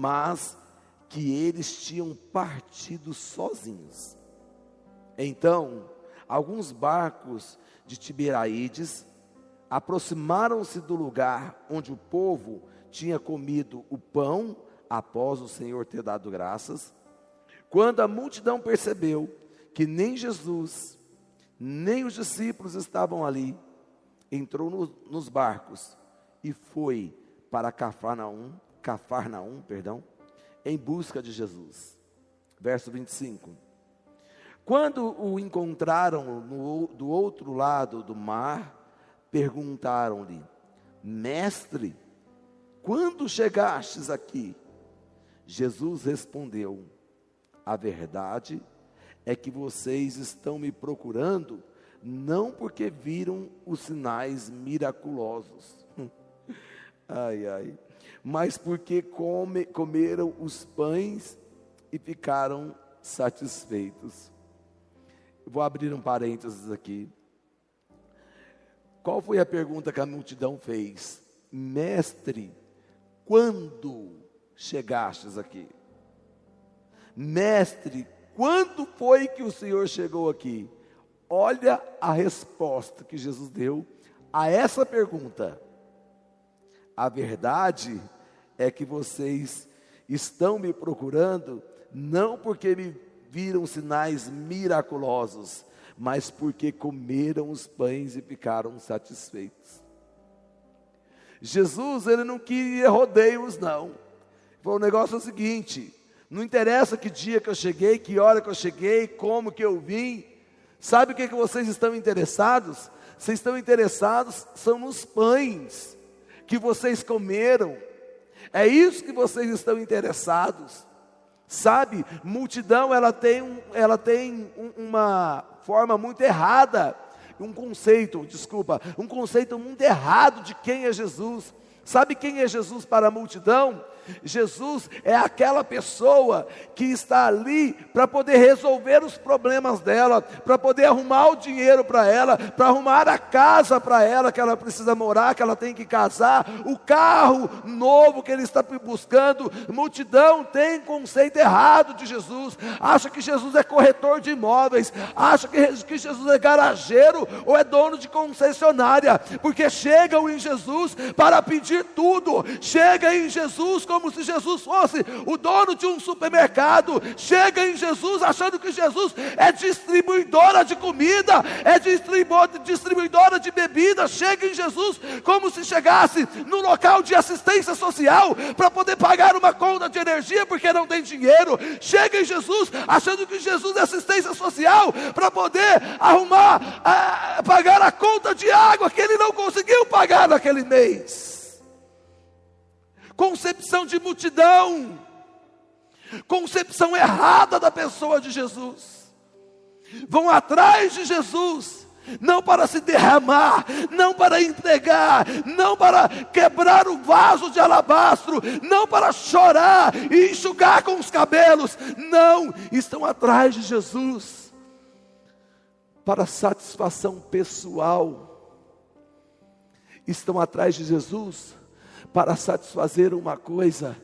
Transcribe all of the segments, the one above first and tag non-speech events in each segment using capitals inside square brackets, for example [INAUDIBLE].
mas que eles tinham partido sozinhos. Então, alguns barcos de Tiberaídes aproximaram-se do lugar onde o povo tinha comido o pão após o Senhor ter dado graças. Quando a multidão percebeu que nem Jesus, nem os discípulos estavam ali, entrou no, nos barcos e foi para Cafarnaum, Cafarnaum, perdão, em busca de Jesus. Verso 25. Quando o encontraram no, do outro lado do mar, perguntaram-lhe: Mestre, quando chegastes aqui? Jesus respondeu: A verdade é que vocês estão me procurando não porque viram os sinais miraculosos. [LAUGHS] ai, ai. Mas porque come, comeram os pães e ficaram satisfeitos. Vou abrir um parênteses aqui. Qual foi a pergunta que a multidão fez? Mestre, quando chegastes aqui? Mestre, quando foi que o Senhor chegou aqui? Olha a resposta que Jesus deu a essa pergunta. A verdade é que vocês estão me procurando não porque me viram sinais miraculosos, mas porque comeram os pães e ficaram satisfeitos. Jesus, ele não queria rodeios, não. Foi o negócio é o seguinte: não interessa que dia que eu cheguei, que hora que eu cheguei, como que eu vim. Sabe o que, que vocês estão interessados? Vocês estão interessados são nos pães que vocês comeram. É isso que vocês estão interessados. Sabe, multidão ela tem, ela tem um, uma forma muito errada, um conceito, desculpa, um conceito muito errado de quem é Jesus. Sabe quem é Jesus para a multidão? Jesus é aquela pessoa que está ali para poder resolver os problemas dela, para poder arrumar o dinheiro para ela, para arrumar a casa para ela que ela precisa morar, que ela tem que casar, o carro novo que ele está buscando. Multidão tem conceito errado de Jesus, acha que Jesus é corretor de imóveis, acha que, Jesus é garageiro ou é dono de concessionária, porque chegam em Jesus para pedir tudo, chega em Jesus como se Jesus fosse o dono de um supermercado, chega em Jesus achando que Jesus é distribuidora de comida, é distribuidora de bebida, chega em Jesus como se chegasse no local de assistência social para poder pagar uma conta de energia porque não tem dinheiro, chega em Jesus achando que Jesus é assistência social para poder arrumar, a, pagar a conta de água que ele não conseguiu pagar naquele mês concepção de multidão, concepção errada da pessoa de Jesus. Vão atrás de Jesus, não para se derramar, não para entregar, não para quebrar o vaso de alabastro, não para chorar e enxugar com os cabelos, não, estão atrás de Jesus para satisfação pessoal, estão atrás de Jesus para satisfazer uma coisa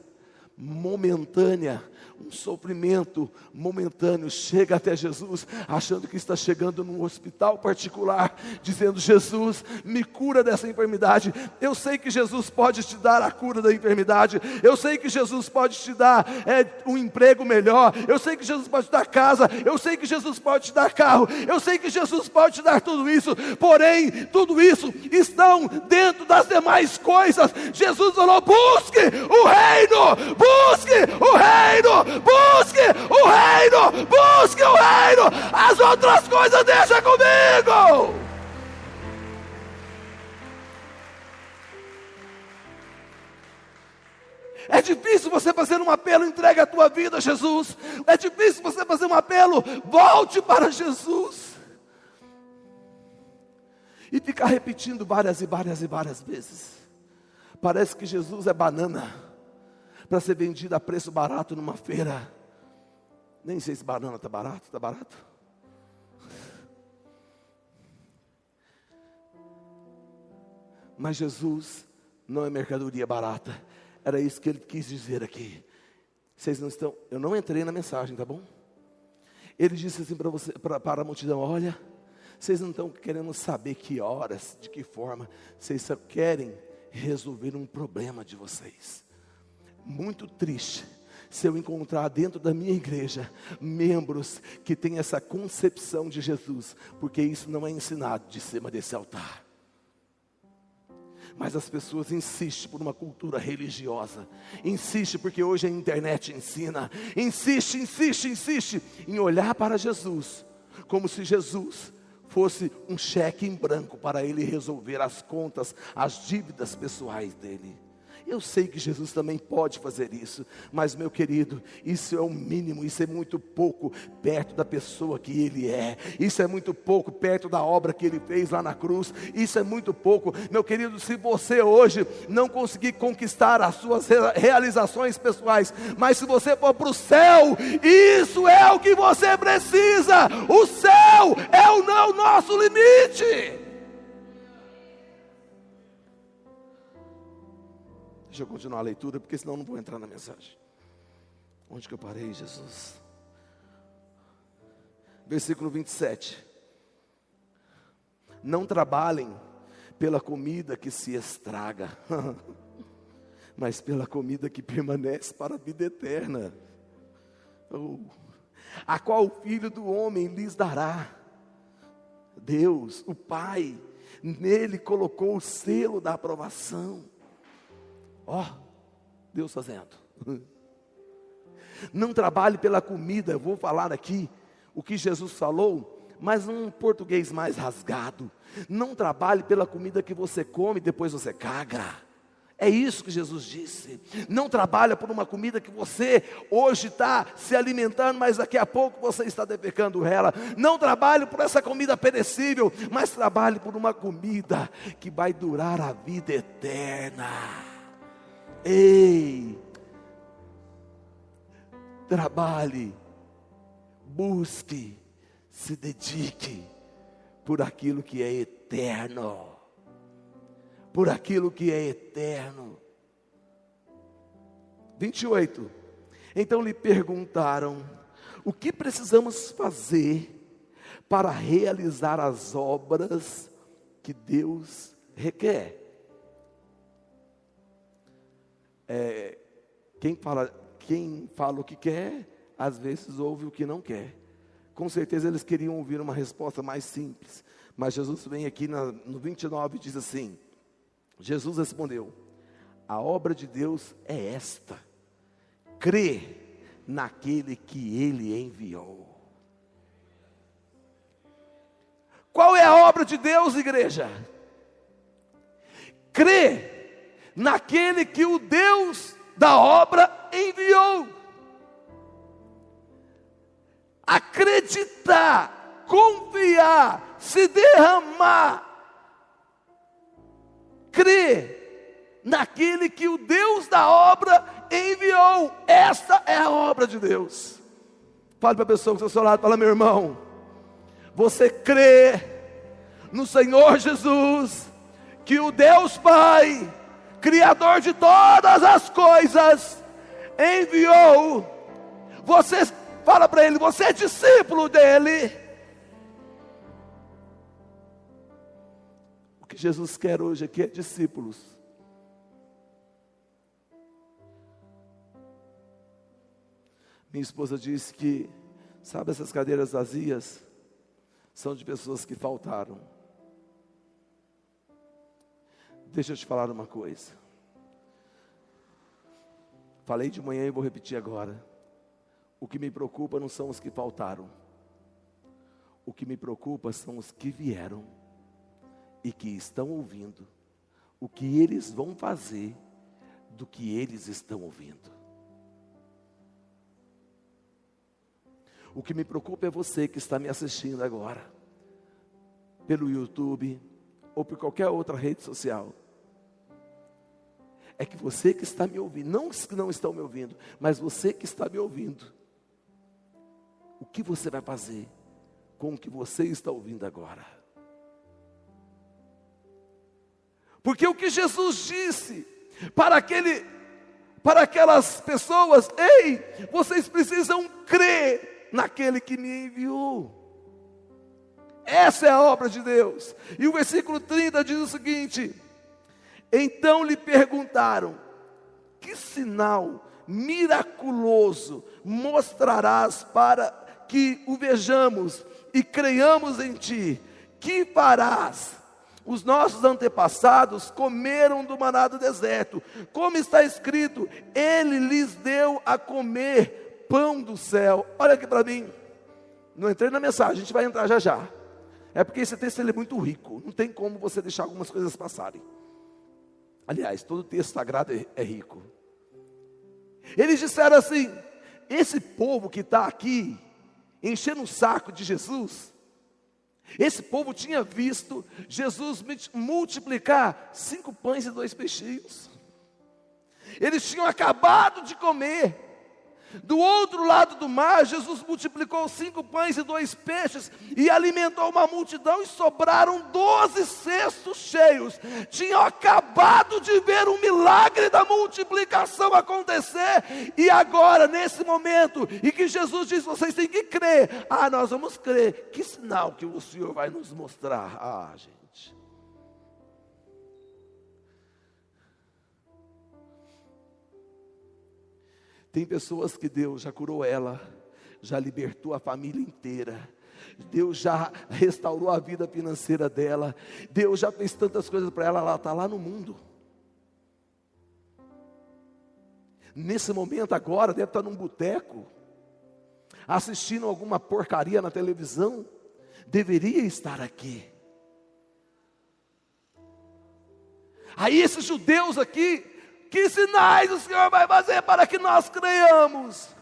momentânea, um sofrimento momentâneo, chega até Jesus, achando que está chegando num hospital particular, dizendo: Jesus, me cura dessa enfermidade. Eu sei que Jesus pode te dar a cura da enfermidade, eu sei que Jesus pode te dar é, um emprego melhor, eu sei que Jesus pode te dar casa, eu sei que Jesus pode te dar carro, eu sei que Jesus pode te dar tudo isso, porém, tudo isso estão dentro das demais coisas. Jesus falou: busque o reino, busque o reino, busque o reino, busque o reino, as outras coisas deixa comigo. É difícil você fazer um apelo, entregue a tua vida a Jesus. É difícil você fazer um apelo, volte para Jesus. E ficar repetindo várias e várias e várias vezes. Parece que Jesus é banana para ser vendida a preço barato numa feira. Nem sei se banana está barato, está barato. Mas Jesus não é mercadoria barata. Era isso que ele quis dizer aqui. Vocês não estão. Eu não entrei na mensagem, tá bom? Ele disse assim para você, pra, para a multidão: Olha, vocês não estão querendo saber que horas, de que forma, vocês só querem resolver um problema de vocês. Muito triste se eu encontrar dentro da minha igreja membros que têm essa concepção de Jesus, porque isso não é ensinado de cima desse altar. Mas as pessoas insistem por uma cultura religiosa, insiste porque hoje a internet ensina, insiste, insiste, insiste em olhar para Jesus, como se Jesus fosse um cheque em branco para ele resolver as contas, as dívidas pessoais dele. Eu sei que Jesus também pode fazer isso, mas meu querido, isso é o mínimo, isso é muito pouco perto da pessoa que Ele é, isso é muito pouco perto da obra que Ele fez lá na cruz, isso é muito pouco, meu querido. Se você hoje não conseguir conquistar as suas realizações pessoais, mas se você for para o céu, isso é o que você precisa, o céu é o não nosso limite. Deixa eu continuar a leitura, porque senão não vou entrar na mensagem. Onde que eu parei, Jesus? Versículo 27. Não trabalhem pela comida que se estraga, [LAUGHS] mas pela comida que permanece para a vida eterna, oh, a qual o Filho do Homem lhes dará. Deus, o Pai, nele colocou o selo da aprovação. Ó, oh, Deus fazendo. Não trabalhe pela comida, eu vou falar aqui o que Jesus falou, mas num português mais rasgado. Não trabalhe pela comida que você come e depois você caga. É isso que Jesus disse. Não trabalha por uma comida que você hoje está se alimentando, mas daqui a pouco você está defecando ela. Não trabalhe por essa comida perecível, mas trabalhe por uma comida que vai durar a vida eterna. Ei, trabalhe, busque, se dedique por aquilo que é eterno. Por aquilo que é eterno. 28. Então lhe perguntaram: o que precisamos fazer para realizar as obras que Deus requer? É, quem, fala, quem fala o que quer, às vezes ouve o que não quer. Com certeza eles queriam ouvir uma resposta mais simples. Mas Jesus vem aqui na, no 29 e diz assim: Jesus respondeu: A obra de Deus é esta, crê naquele que ele enviou. Qual é a obra de Deus, igreja? Crê naquele que o Deus da obra enviou. Acreditar, confiar, se derramar, crer naquele que o Deus da obra enviou. Esta é a obra de Deus. Fale para a pessoa que está ao seu lado, fala, meu irmão, você crê no Senhor Jesus, que o Deus Pai Criador de todas as coisas, enviou. Você fala para ele, você é discípulo dele. O que Jesus quer hoje aqui é discípulos. Minha esposa disse que, sabe essas cadeiras vazias? São de pessoas que faltaram. Deixa eu te falar uma coisa. Falei de manhã e vou repetir agora. O que me preocupa não são os que faltaram. O que me preocupa são os que vieram e que estão ouvindo o que eles vão fazer do que eles estão ouvindo. O que me preocupa é você que está me assistindo agora, pelo YouTube ou por qualquer outra rede social é que você que está me ouvindo, não os que não estão me ouvindo, mas você que está me ouvindo, o que você vai fazer com o que você está ouvindo agora? Porque o que Jesus disse para aquele para aquelas pessoas: ei, vocês precisam crer naquele que me enviou. Essa é a obra de Deus. E o versículo 30 diz o seguinte: Então lhe perguntaram: Que sinal miraculoso mostrarás para que o vejamos e creiamos em ti? Que farás? Os nossos antepassados comeram do maná do deserto, como está escrito: Ele lhes deu a comer pão do céu. Olha aqui para mim. Não entrei na mensagem, a gente vai entrar já já. É porque esse texto ele é muito rico, não tem como você deixar algumas coisas passarem. Aliás, todo texto sagrado é, é rico. Eles disseram assim: esse povo que está aqui, enchendo o saco de Jesus, esse povo tinha visto Jesus multiplicar cinco pães e dois peixinhos. Eles tinham acabado de comer. Do outro lado do mar, Jesus multiplicou cinco pães e dois peixes e alimentou uma multidão e sobraram doze cestos cheios. Tinham acabado de ver o milagre da multiplicação acontecer e agora, nesse momento, e que Jesus diz: vocês têm que crer. Ah, nós vamos crer. Que sinal que o Senhor vai nos mostrar? Ah, gente. Tem pessoas que Deus já curou ela, já libertou a família inteira. Deus já restaurou a vida financeira dela. Deus já fez tantas coisas para ela, ela está lá no mundo. Nesse momento agora, deve estar num boteco, assistindo alguma porcaria na televisão. Deveria estar aqui. Aí esses judeus aqui, que sinais o Senhor vai fazer para que nós creiamos?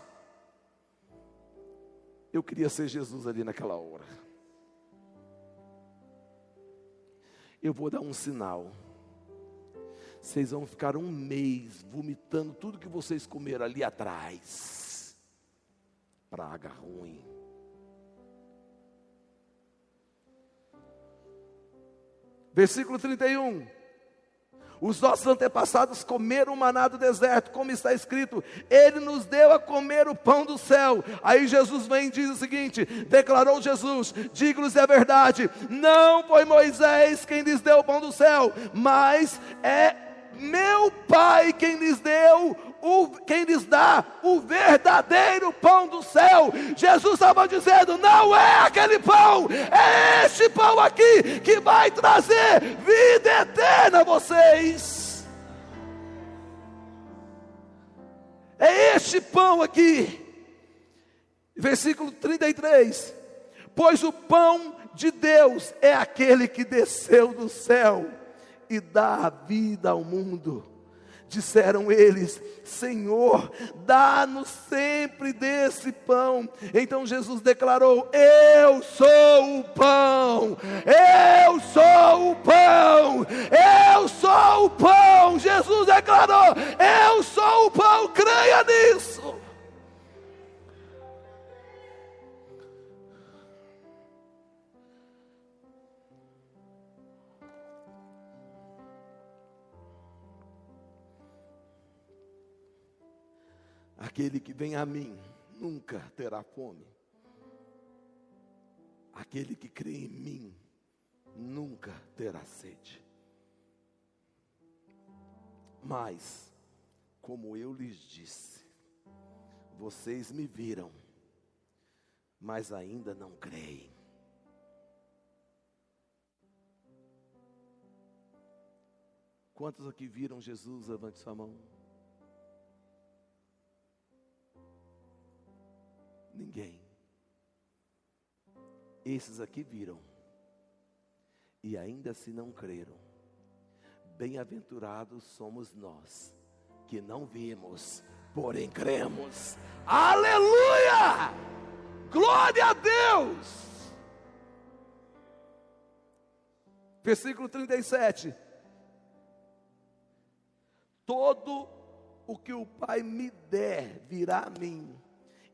Eu queria ser Jesus ali naquela hora. Eu vou dar um sinal. Vocês vão ficar um mês vomitando tudo que vocês comeram ali atrás. Praga ruim. Versículo 31. Os nossos antepassados comeram o maná do deserto, como está escrito, Ele nos deu a comer o pão do céu. Aí Jesus vem e diz o seguinte: declarou Jesus, digo-lhes a verdade, não foi Moisés quem lhes deu o pão do céu, mas é meu Pai quem lhes deu o, quem lhes dá o verdadeiro pão do céu. Jesus estava dizendo: não é aquele pão, é este pão aqui que vai trazer vida eterna a vocês. É este pão aqui. Versículo 33. Pois o pão de Deus é aquele que desceu do céu e dá vida ao mundo. Disseram eles: Senhor, dá-nos sempre desse pão. Então Jesus declarou: Eu sou o pão, eu sou o pão, eu sou o pão. Jesus declarou: Eu sou o pão, creia nisso. Aquele que vem a mim nunca terá fome. Aquele que crê em mim nunca terá sede. Mas, como eu lhes disse, vocês me viram, mas ainda não creem. Quantos aqui viram Jesus? Levante sua mão. Ninguém. Esses aqui viram e ainda se assim não creram. Bem-aventurados somos nós que não vimos, porém cremos. Aleluia! Glória a Deus! Versículo 37. Todo o que o Pai me der virá a mim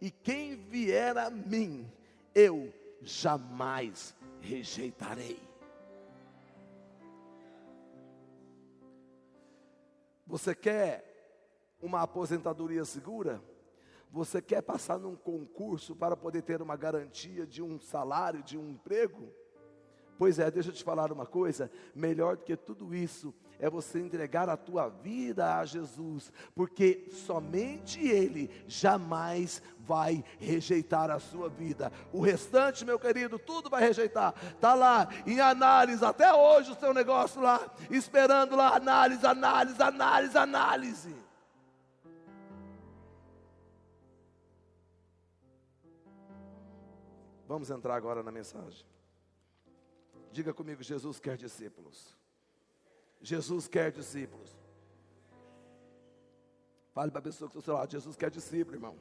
e quem vier a mim, eu jamais rejeitarei. Você quer uma aposentadoria segura? Você quer passar num concurso para poder ter uma garantia de um salário, de um emprego? Pois é, deixa eu te falar uma coisa: melhor do que tudo isso é você entregar a tua vida a Jesus, porque somente Ele jamais vai rejeitar a sua vida. O restante, meu querido, tudo vai rejeitar. Está lá em análise, até hoje o seu negócio lá, esperando lá, análise, análise, análise, análise. Vamos entrar agora na mensagem. Diga comigo: Jesus quer discípulos. Jesus quer discípulos. Fale para a pessoa que está ao seu lado: Jesus quer discípulo, irmão.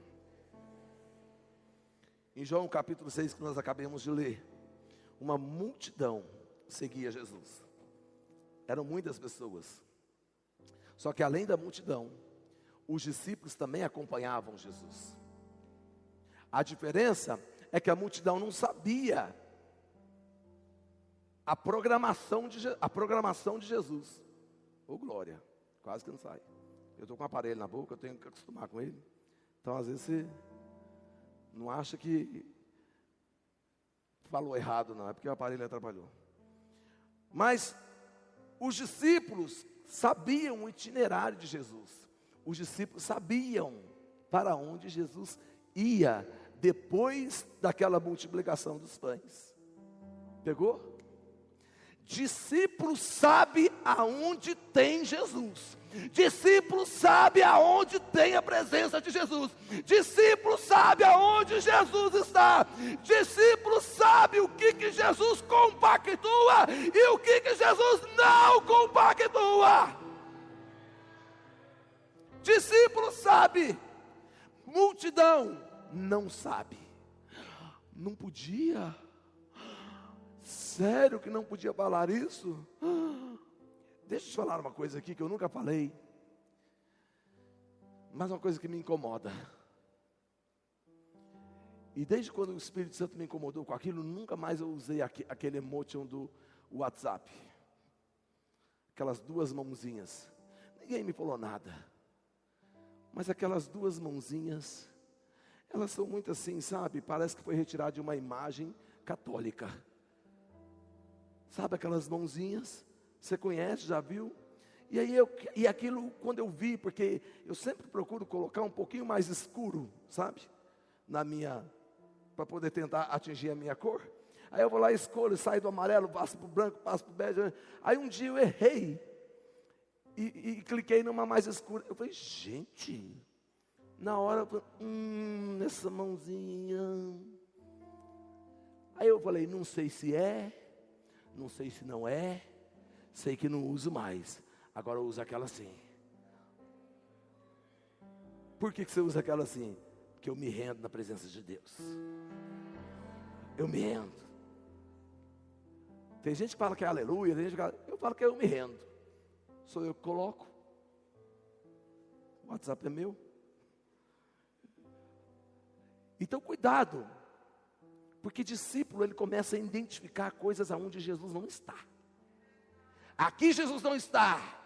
Em João capítulo 6, que nós acabamos de ler, uma multidão seguia Jesus. Eram muitas pessoas. Só que além da multidão, os discípulos também acompanhavam Jesus. A diferença é que a multidão não sabia a programação de, a programação de Jesus. Ô oh, glória, quase que não sai. Eu estou com um aparelho na boca, eu tenho que acostumar com ele. Então, às vezes, você não acha que falou errado, não, é porque o aparelho atrapalhou. Mas os discípulos sabiam o itinerário de Jesus. Os discípulos sabiam para onde Jesus ia depois daquela multiplicação dos pães. Pegou? Discípulo sabe aonde tem Jesus. Discípulo sabe aonde tem a presença de Jesus. Discípulo sabe aonde Jesus está. Discípulo sabe o que, que Jesus compactua e o que, que Jesus não compactua. Discípulo sabe. Multidão não sabe. Não podia. Sério que não podia falar isso? [GASPS] Deixa eu te falar uma coisa aqui que eu nunca falei. Mas uma coisa que me incomoda. E desde quando o Espírito Santo me incomodou com aquilo, nunca mais eu usei aquele emotion do WhatsApp. Aquelas duas mãozinhas. Ninguém me falou nada. Mas aquelas duas mãozinhas elas são muito assim, sabe? Parece que foi retirado de uma imagem católica. Sabe aquelas mãozinhas? Você conhece, já viu? E aí eu, e aquilo quando eu vi, porque eu sempre procuro colocar um pouquinho mais escuro, sabe? Na minha para poder tentar atingir a minha cor. Aí eu vou lá, escolho, saio do amarelo, passo para o branco, passo para o bege. Aí um dia eu errei e, e cliquei numa mais escura. Eu falei, gente, na hora, hum, essa mãozinha. Aí eu falei, não sei se é, não sei se não é, sei que não uso mais. Agora eu uso aquela assim. Por que, que você usa aquela assim? Porque eu me rendo na presença de Deus. Eu me rendo. Tem gente que fala que é aleluia, tem gente que fala, eu falo que eu me rendo. Sou eu que coloco. O WhatsApp é meu. Então, cuidado, porque discípulo ele começa a identificar coisas aonde Jesus não está. Aqui Jesus não está.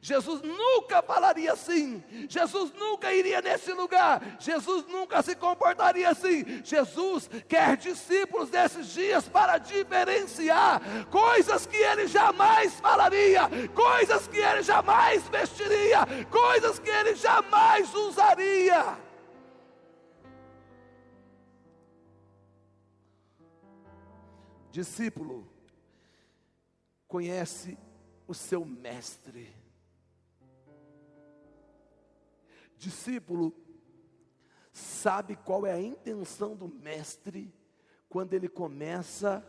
Jesus nunca falaria assim. Jesus nunca iria nesse lugar. Jesus nunca se comportaria assim. Jesus quer discípulos desses dias para diferenciar coisas que ele jamais falaria, coisas que ele jamais vestiria, coisas que ele jamais usaria. Discípulo conhece o seu mestre. Discípulo sabe qual é a intenção do mestre quando ele começa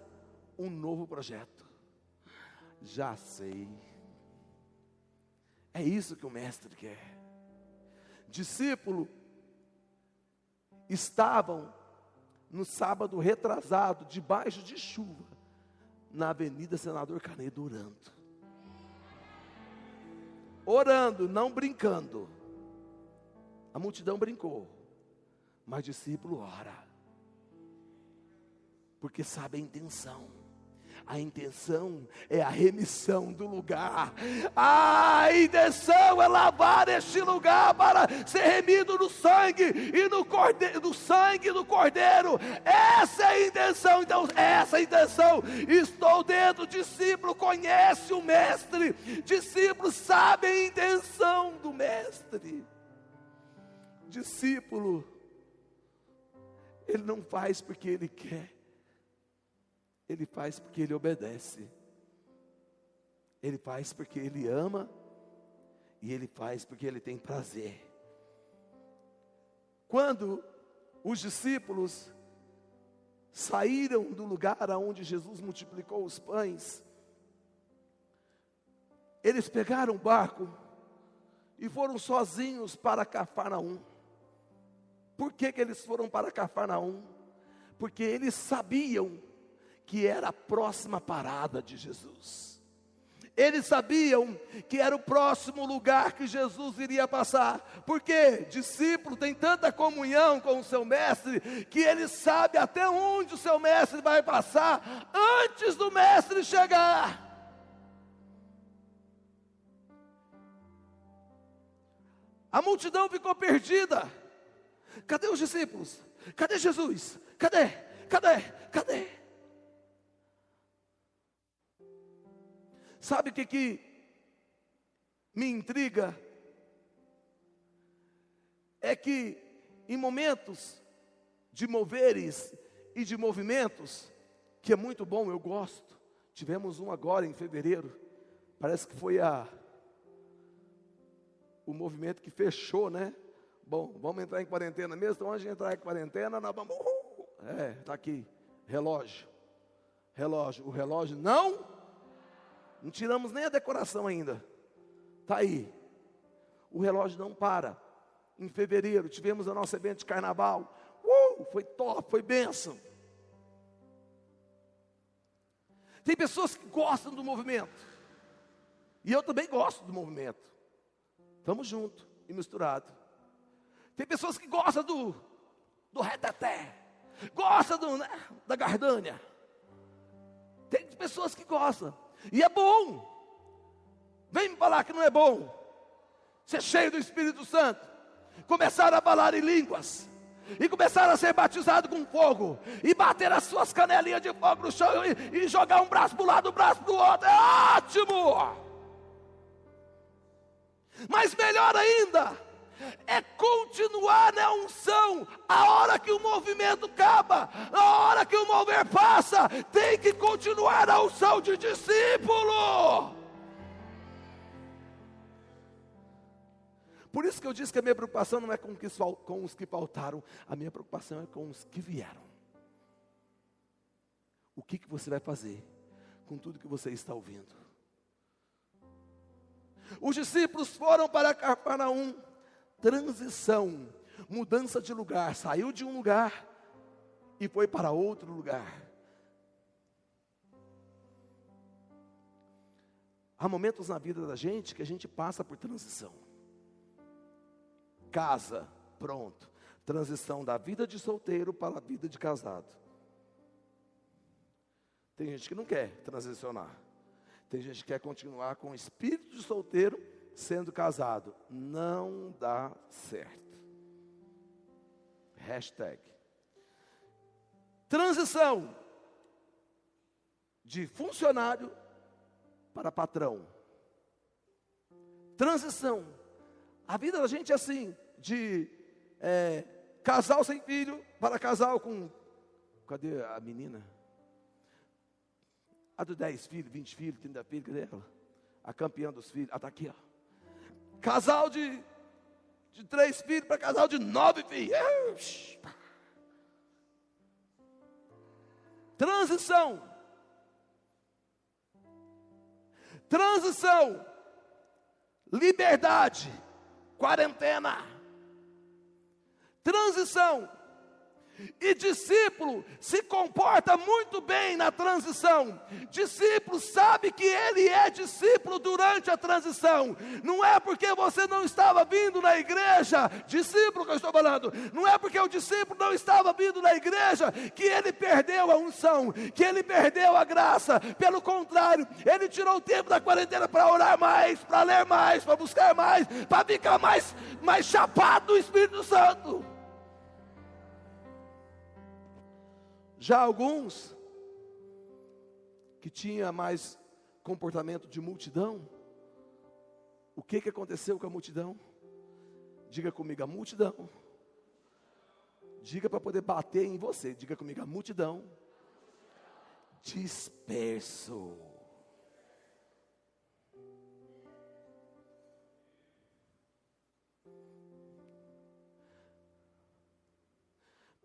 um novo projeto. Já sei. É isso que o mestre quer. Discípulo estavam no sábado retrasado, debaixo de chuva, na Avenida Senador Canedo, orando. Orando, não brincando. A multidão brincou, mas discípulo ora, porque sabe a intenção. A intenção é a remissão do lugar. A intenção é lavar este lugar para ser remido no sangue e no cordeiro, sangue do cordeiro. Essa é a intenção. Então, essa é a intenção. Estou dentro. Discípulo conhece o mestre. Discípulo sabe a intenção do mestre. Discípulo, ele não faz porque ele quer ele faz porque ele obedece. Ele faz porque ele ama. E ele faz porque ele tem prazer. Quando os discípulos saíram do lugar aonde Jesus multiplicou os pães, eles pegaram o barco e foram sozinhos para Cafarnaum. Por que, que eles foram para Cafarnaum? Porque eles sabiam que era a próxima parada de Jesus. Eles sabiam que era o próximo lugar que Jesus iria passar, porque discípulo tem tanta comunhão com o seu mestre que ele sabe até onde o seu mestre vai passar antes do mestre chegar. A multidão ficou perdida. Cadê os discípulos? Cadê Jesus? Cadê? Cadê? Cadê? Sabe o que, que me intriga? É que em momentos de moveres e de movimentos, que é muito bom, eu gosto. Tivemos um agora em fevereiro. Parece que foi a o movimento que fechou, né? Bom, vamos entrar em quarentena mesmo. Então, antes de entrar em quarentena, nós vamos. É, está aqui. Relógio. Relógio. O relógio não não tiramos nem a decoração ainda. Está aí. O relógio não para. Em fevereiro tivemos o nosso evento de carnaval. Uh, foi top, foi bênção. Tem pessoas que gostam do movimento. E eu também gosto do movimento. Estamos juntos e misturados. Tem pessoas que gostam do, do reteté. Gosta do, né, da gardânia. Tem pessoas que gostam. E é bom. Vem me falar que não é bom. Ser cheio do Espírito Santo. Começar a falar em línguas. E começar a ser batizado com fogo. E bater as suas canelinhas de fogo no chão. E, e jogar um braço para um lado, um braço para o outro. É ótimo. Mas melhor ainda é continuar na unção. A hora que o movimento acaba, a hora que o mover passa, tem que continuar a unção de discípulo. Por isso que eu disse que a minha preocupação não é com, com os que faltaram, a minha preocupação é com os que vieram. O que, que você vai fazer com tudo que você está ouvindo? Os discípulos foram para Cafarnaum transição, mudança de lugar, saiu de um lugar e foi para outro lugar. Há momentos na vida da gente que a gente passa por transição. Casa, pronto. Transição da vida de solteiro para a vida de casado. Tem gente que não quer transicionar. Tem gente que quer continuar com o espírito de solteiro sendo casado. Não dá certo. Hashtag. Transição de funcionário para patrão. Transição. A vida da gente é assim, de é, casal sem filho para casal com. Cadê a menina? A do 10 filhos, 20 filhos, 30 filhos, cadê ela? A campeã dos filhos. Ah, está aqui, ó. Casal de, de três filhos para casal de nove filhos. Transição. Transição. Liberdade. Quarentena. Transição E discípulo se comporta muito bem na transição. Discípulo sabe que ele é discípulo durante a transição. Não é porque você não estava vindo na igreja, discípulo que eu estou falando, não é porque o discípulo não estava vindo na igreja que ele perdeu a unção, que ele perdeu a graça. Pelo contrário, ele tirou o tempo da quarentena para orar mais, para ler mais, para buscar mais, para ficar mais, mais chapado do Espírito Santo. Já alguns que tinha mais comportamento de multidão, o que que aconteceu com a multidão? Diga comigo, a multidão. Diga para poder bater em você. Diga comigo, a multidão. Disperso.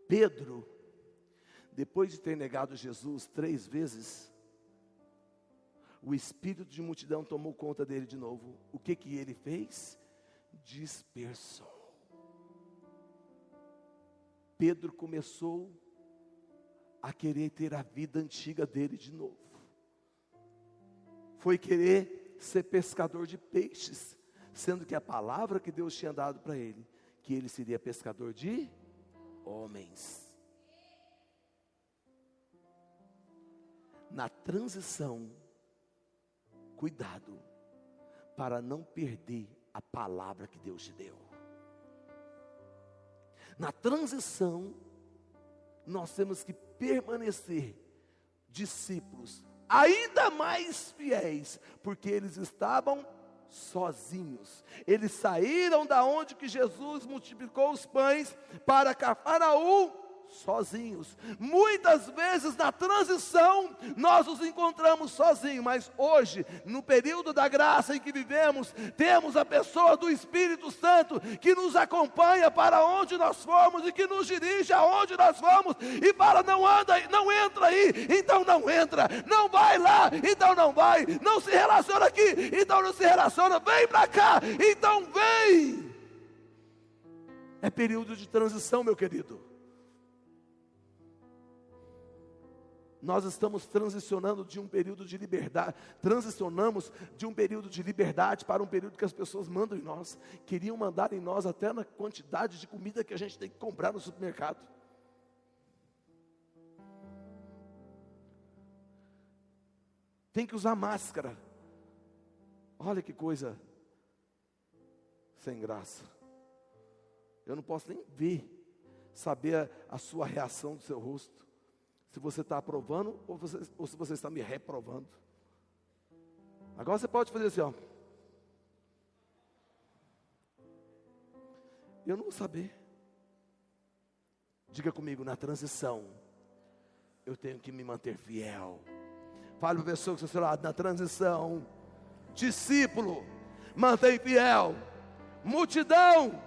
Pedro depois de ter negado Jesus três vezes, o espírito de multidão tomou conta dele de novo. O que que ele fez? Dispersou. Pedro começou a querer ter a vida antiga dele de novo. Foi querer ser pescador de peixes, sendo que a palavra que Deus tinha dado para ele, que ele seria pescador de homens. Na transição, cuidado, para não perder a palavra que Deus te deu. Na transição, nós temos que permanecer discípulos ainda mais fiéis, porque eles estavam sozinhos. Eles saíram da onde que Jesus multiplicou os pães para Cafarnaum sozinhos. Muitas vezes na transição nós nos encontramos sozinhos, mas hoje, no período da graça em que vivemos, temos a pessoa do Espírito Santo que nos acompanha para onde nós formos e que nos dirige aonde nós vamos e fala: não anda, não entra aí, então não entra, não vai lá, então não vai, não se relaciona aqui, então não se relaciona, vem para cá, então vem. É período de transição, meu querido. Nós estamos transicionando de um período de liberdade, transicionamos de um período de liberdade para um período que as pessoas mandam em nós. Queriam mandar em nós até na quantidade de comida que a gente tem que comprar no supermercado. Tem que usar máscara. Olha que coisa sem graça. Eu não posso nem ver, saber a, a sua reação do seu rosto se você está aprovando ou, você, ou se você está me reprovando. Agora você pode fazer assim, ó. Eu não vou saber. Diga comigo, na transição, eu tenho que me manter fiel. Fale para a pessoa que está seu lado, na transição, discípulo, mantém fiel. Multidão,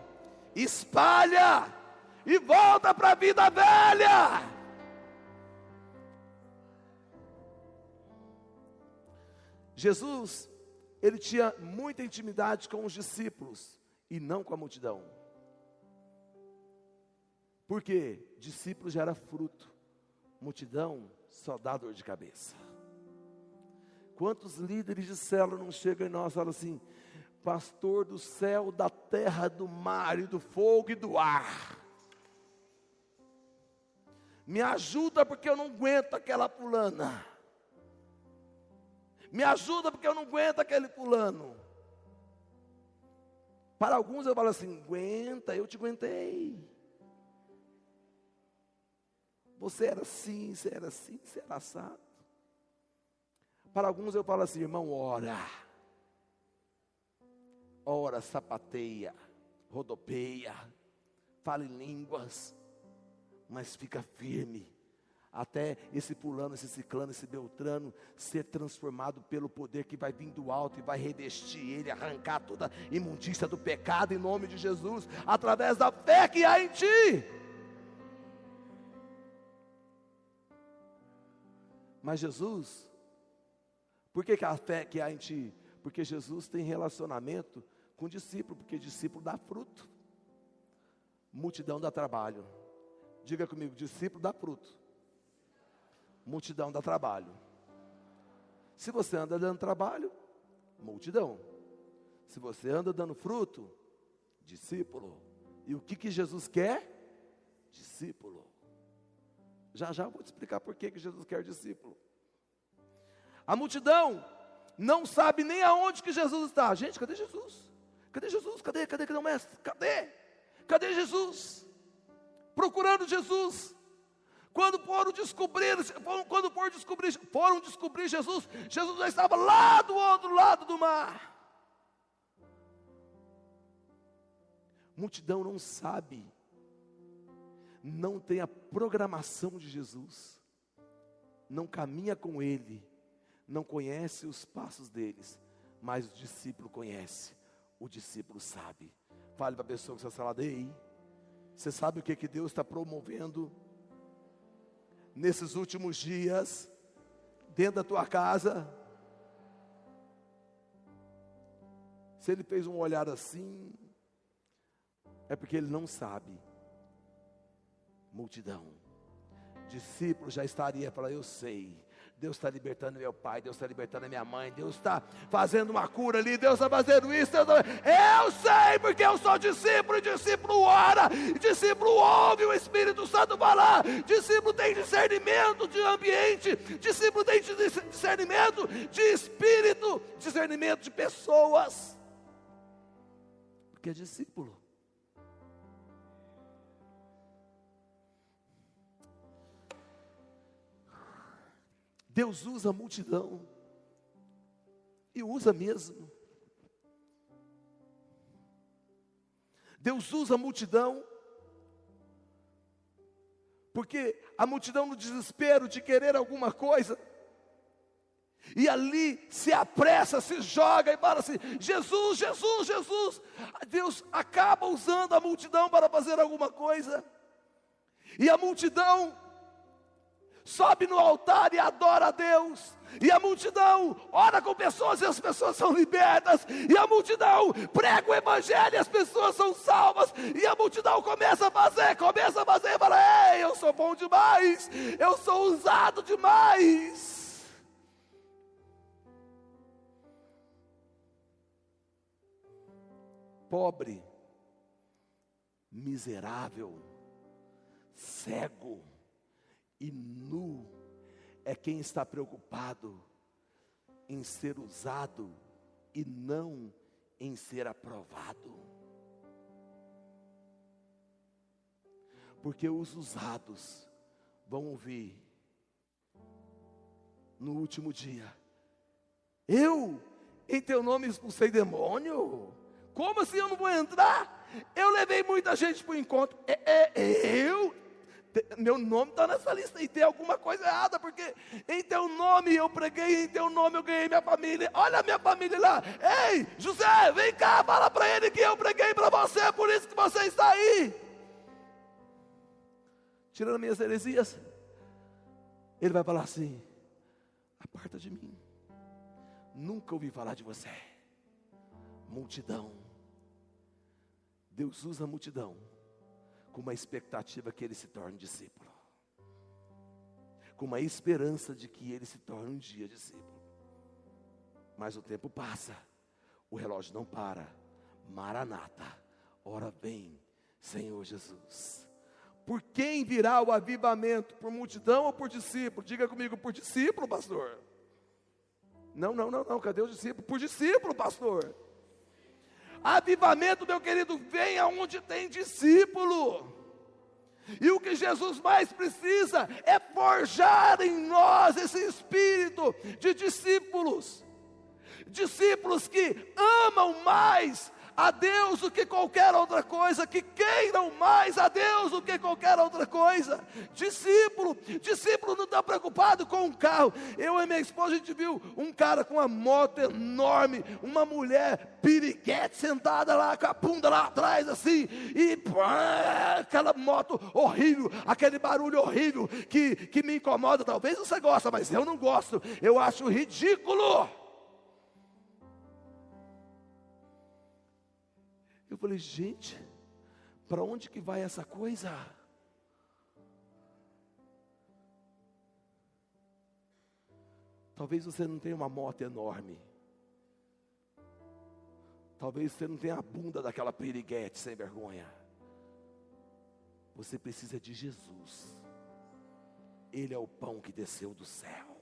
espalha e volta para a vida velha. Jesus, ele tinha muita intimidade com os discípulos e não com a multidão. Porque discípulos gera fruto, multidão só dá dor de cabeça. Quantos líderes de célula não chegam em nós e falam assim: Pastor do céu, da terra, do mar e do fogo e do ar. Me ajuda porque eu não aguento aquela fulana. Me ajuda porque eu não aguento aquele fulano. Para alguns eu falo assim: aguenta, eu te aguentei. Você era assim, você era assim, você era assado. Para alguns eu falo assim, irmão, ora. Ora, sapateia, rodopeia, fala em línguas, mas fica firme até esse pulando, esse ciclano, esse beltrano ser transformado pelo poder que vai vir do alto e vai revestir ele, arrancar toda imundícia do pecado em nome de Jesus, através da fé que há em ti. Mas Jesus, por que, que a fé que há em ti? Porque Jesus tem relacionamento com discípulo, porque discípulo dá fruto, multidão dá trabalho Diga comigo: discípulo dá fruto, multidão dá trabalho. Se você anda dando trabalho, multidão. Se você anda dando fruto, discípulo. E o que, que Jesus quer? Discípulo. Já já vou te explicar por que, que Jesus quer discípulo. A multidão não sabe nem aonde que Jesus está. Gente, cadê Jesus? Cadê Jesus? Cadê? Cadê? Cadê o mestre? Cadê? Cadê Jesus? Procurando Jesus. Quando foram descobrir, quando foram descobrir, foram descobrir Jesus, Jesus já estava lá do outro lado do mar. Multidão não sabe, não tem a programação de Jesus, não caminha com Ele, não conhece os passos deles, mas o discípulo conhece, o discípulo sabe. Fale para a pessoa que está falando, ei, você sabe o que, que Deus está promovendo nesses últimos dias, dentro da tua casa? Se ele fez um olhar assim, é porque ele não sabe. Multidão, discípulo já estaria para eu sei. Deus está libertando meu pai, Deus está libertando a minha mãe, Deus está fazendo uma cura ali, Deus está fazendo isso. Deus tá... Eu sei, porque eu sou discípulo, e discípulo ora, e discípulo ouve o Espírito Santo falar, discípulo tem discernimento de ambiente, discípulo tem discernimento de espírito, discernimento de pessoas, porque é discípulo. Deus usa a multidão, e usa mesmo. Deus usa a multidão, porque a multidão no desespero de querer alguma coisa, e ali se apressa, se joga e fala assim: Jesus, Jesus, Jesus. Deus acaba usando a multidão para fazer alguma coisa, e a multidão sobe no altar e adora a Deus. E a multidão ora com pessoas e as pessoas são libertas. E a multidão prega o evangelho e as pessoas são salvas. E a multidão começa a fazer, começa a fazer e fala: Ei, eu sou bom demais, eu sou usado demais. Pobre, miserável, cego e nu é quem está preocupado em ser usado e não em ser aprovado. Porque os usados vão ouvir no último dia: Eu, em teu nome, expulsei demônio. Como assim eu não vou entrar? Eu levei muita gente para o encontro. É, é, eu, meu nome está nessa lista e tem alguma coisa errada, porque em teu nome eu preguei, em teu nome eu ganhei minha família. Olha a minha família lá. Ei, José, vem cá, fala para ele que eu preguei para você, por isso que você está aí. Tirando minhas heresias, ele vai falar assim: aparta de mim, nunca ouvi falar de você. Multidão, Deus usa a multidão com uma expectativa que ele se torne discípulo, com uma esperança de que ele se torne um dia discípulo. Mas o tempo passa, o relógio não para. Maranata, ora vem, Senhor Jesus. Por quem virá o avivamento? Por multidão ou por discípulo? Diga comigo, por discípulo, pastor. Não, não, não, não. Cadê o discípulo? Por discípulo, pastor. Avivamento, meu querido, vem aonde tem discípulo. E o que Jesus mais precisa é forjar em nós esse espírito de discípulos. Discípulos que amam mais a Deus do que qualquer outra coisa, que queiram mais a Deus do que qualquer outra coisa. Discípulo, discípulo não está preocupado com um carro. Eu e minha esposa, a gente viu um cara com uma moto enorme, uma mulher piriguete sentada lá, com a bunda lá atrás, assim, e pá, aquela moto horrível, aquele barulho horrível que, que me incomoda. Talvez você gosta, mas eu não gosto, eu acho ridículo. falei, gente, para onde que vai essa coisa? Talvez você não tenha uma moto enorme. Talvez você não tenha a bunda daquela piriguete sem vergonha. Você precisa de Jesus. Ele é o pão que desceu do céu.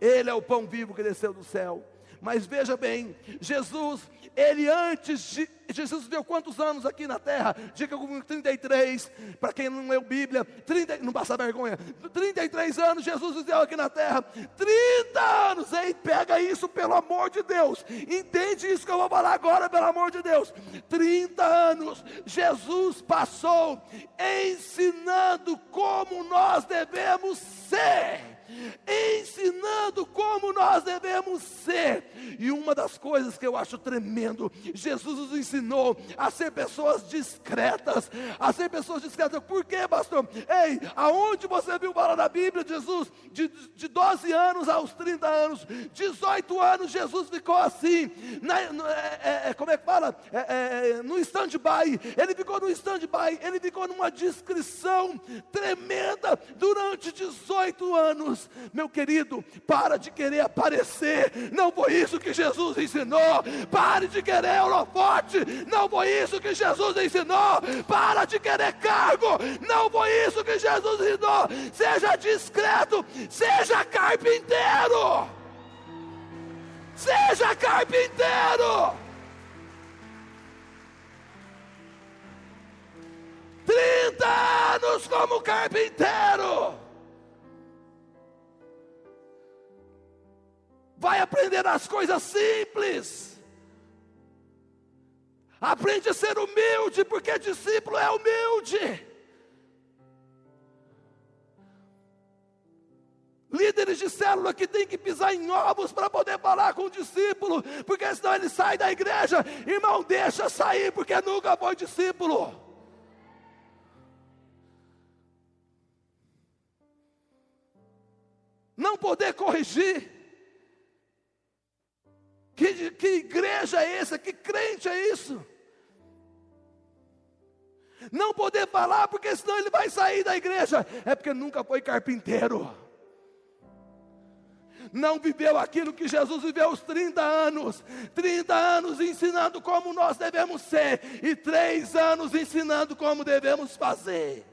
Ele é o pão vivo que desceu do céu. Mas veja bem, Jesus, ele antes de Jesus viveu quantos anos aqui na terra? Diga comigo 33. Para quem não leu Bíblia, 30, não passa vergonha. 33 anos Jesus viveu aqui na terra. 30 anos. Ei, pega isso pelo amor de Deus. Entende isso que eu vou falar agora, pelo amor de Deus. 30 anos Jesus passou ensinando como nós devemos ser ensinando como nós devemos ser. E uma das coisas que eu acho tremendo, Jesus nos ensinou a ser pessoas discretas, a ser pessoas discretas. Por quê, pastor? Ei, aonde você viu falar na Bíblia, Jesus, de, de 12 anos aos 30 anos, 18 anos, Jesus ficou assim, na, no, é, é, é, como é que fala? É, é no stand-by, ele ficou no stand-by, ele ficou numa discrição tremenda durante 18 anos meu querido, para de querer aparecer, não foi isso que Jesus ensinou. Pare de querer holofote, não foi isso que Jesus ensinou. Para de querer cargo, não foi isso que Jesus ensinou. Seja discreto, seja carpinteiro. Seja carpinteiro. 30 anos como carpinteiro. Vai aprender as coisas simples. Aprende a ser humilde, porque discípulo é humilde. Líderes de célula que tem que pisar em ovos para poder falar com o discípulo, porque senão ele sai da igreja. Irmão, deixa sair, porque nunca foi discípulo. Não poder corrigir. Que, que igreja é essa? Que crente é isso? Não poder falar, porque senão ele vai sair da igreja. É porque nunca foi carpinteiro. Não viveu aquilo que Jesus viveu os 30 anos. 30 anos ensinando como nós devemos ser. E três anos ensinando como devemos fazer.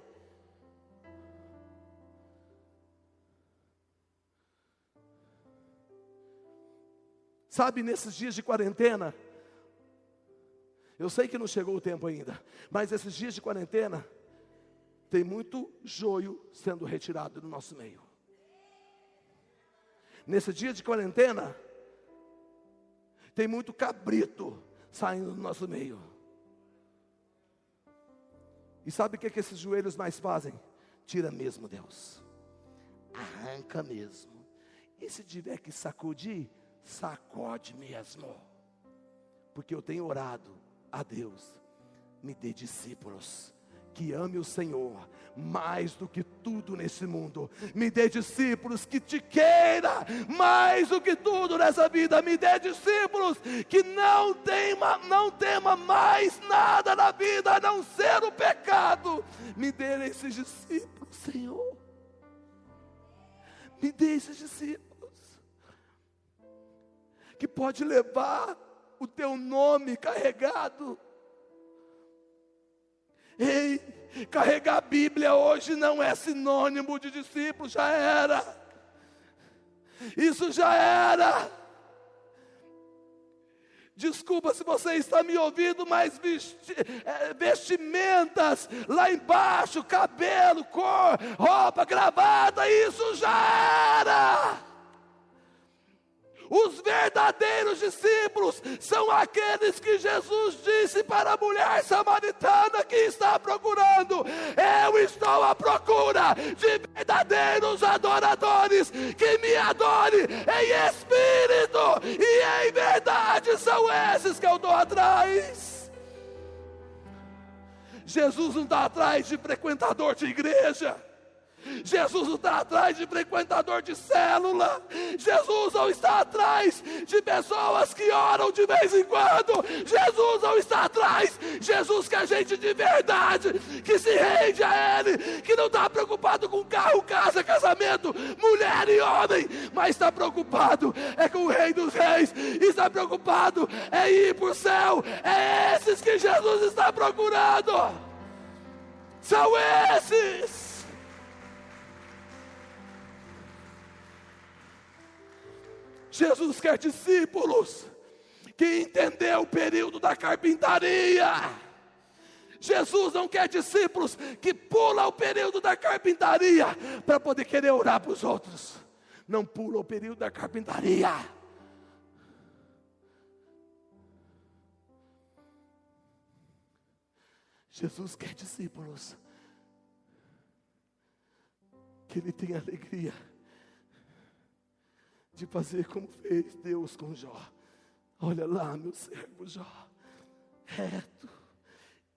Sabe, nesses dias de quarentena, eu sei que não chegou o tempo ainda, mas esses dias de quarentena, tem muito joio sendo retirado do nosso meio. Nesse dia de quarentena, tem muito cabrito saindo do nosso meio. E sabe o que, é que esses joelhos mais fazem? Tira mesmo, Deus. Arranca mesmo. E se tiver que sacudir, sacode mesmo, porque eu tenho orado a Deus, me dê discípulos que ame o Senhor mais do que tudo nesse mundo. Me dê discípulos que te queira mais do que tudo nessa vida. Me dê discípulos que não tema, não tema mais nada na vida a não ser o pecado. Me dê esses discípulos, Senhor. Me dê esses discípulos que pode levar o teu nome carregado. Ei, carregar a Bíblia hoje não é sinônimo de discípulo, já era. Isso já era. Desculpa se você está me ouvindo, mas vesti, é, vestimentas lá embaixo, cabelo, cor, roupa, gravata, isso já era. Os verdadeiros discípulos são aqueles que Jesus disse para a mulher samaritana que está procurando: Eu estou à procura de verdadeiros adoradores que me adorem em espírito e em verdade. São esses que eu estou atrás. Jesus não está atrás de frequentador de igreja. Jesus não está atrás de frequentador de célula. Jesus não está atrás de pessoas que oram de vez em quando. Jesus não está atrás. Jesus quer gente de verdade, que se rende a Ele, que não está preocupado com carro, casa, casamento, mulher e homem, mas está preocupado é com o Rei dos Reis, está preocupado é ir para o céu. É esses que Jesus está procurando. São esses. Jesus quer discípulos que entendeu o período da carpintaria. Jesus não quer discípulos que pulam o período da carpintaria para poder querer orar para os outros. Não pula o período da carpintaria. Jesus quer discípulos que ele tenha alegria de fazer como fez Deus com Jó. Olha lá, meu servo Jó, reto,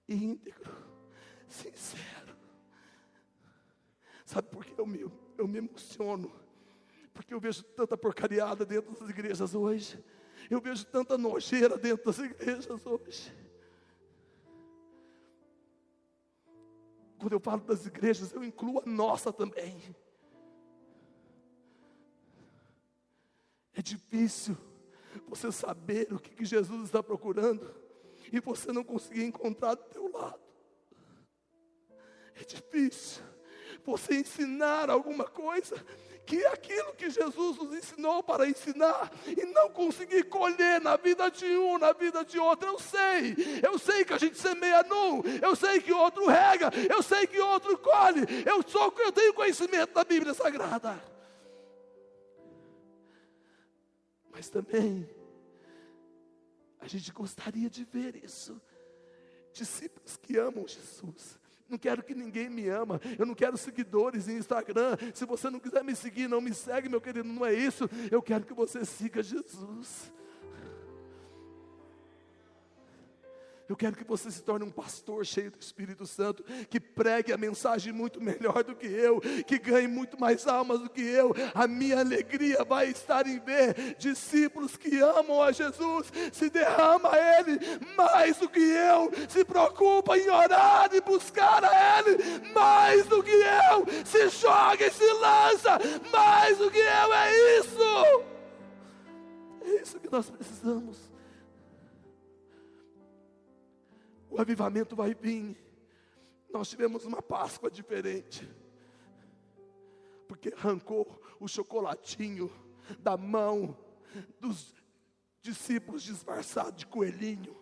íntegro, sincero. Sabe por que eu me, eu me emociono? Porque eu vejo tanta porcariada dentro das igrejas hoje. Eu vejo tanta nojeira dentro das igrejas hoje. Quando eu falo das igrejas, eu incluo a nossa também. É difícil você saber o que, que Jesus está procurando e você não conseguir encontrar do teu lado. É difícil você ensinar alguma coisa que é aquilo que Jesus nos ensinou para ensinar e não conseguir colher na vida de um, na vida de outro. Eu sei, eu sei que a gente semeia num, eu sei que outro rega, eu sei que outro colhe. Eu sou, eu tenho conhecimento da Bíblia Sagrada. Mas também, a gente gostaria de ver isso. Discípulos que amam Jesus. Não quero que ninguém me ama. Eu não quero seguidores em Instagram. Se você não quiser me seguir, não me segue, meu querido. Não é isso. Eu quero que você siga Jesus. Eu quero que você se torne um pastor cheio do Espírito Santo, que pregue a mensagem muito melhor do que eu, que ganhe muito mais almas do que eu. A minha alegria vai estar em ver discípulos que amam a Jesus, se derrama a Ele mais do que eu, se preocupa em orar e buscar a Ele mais do que eu, se joga e se lança mais do que eu. É isso. É isso que nós precisamos. O avivamento vai vir. Nós tivemos uma Páscoa diferente, porque arrancou o chocolatinho da mão dos discípulos disfarçados de coelhinho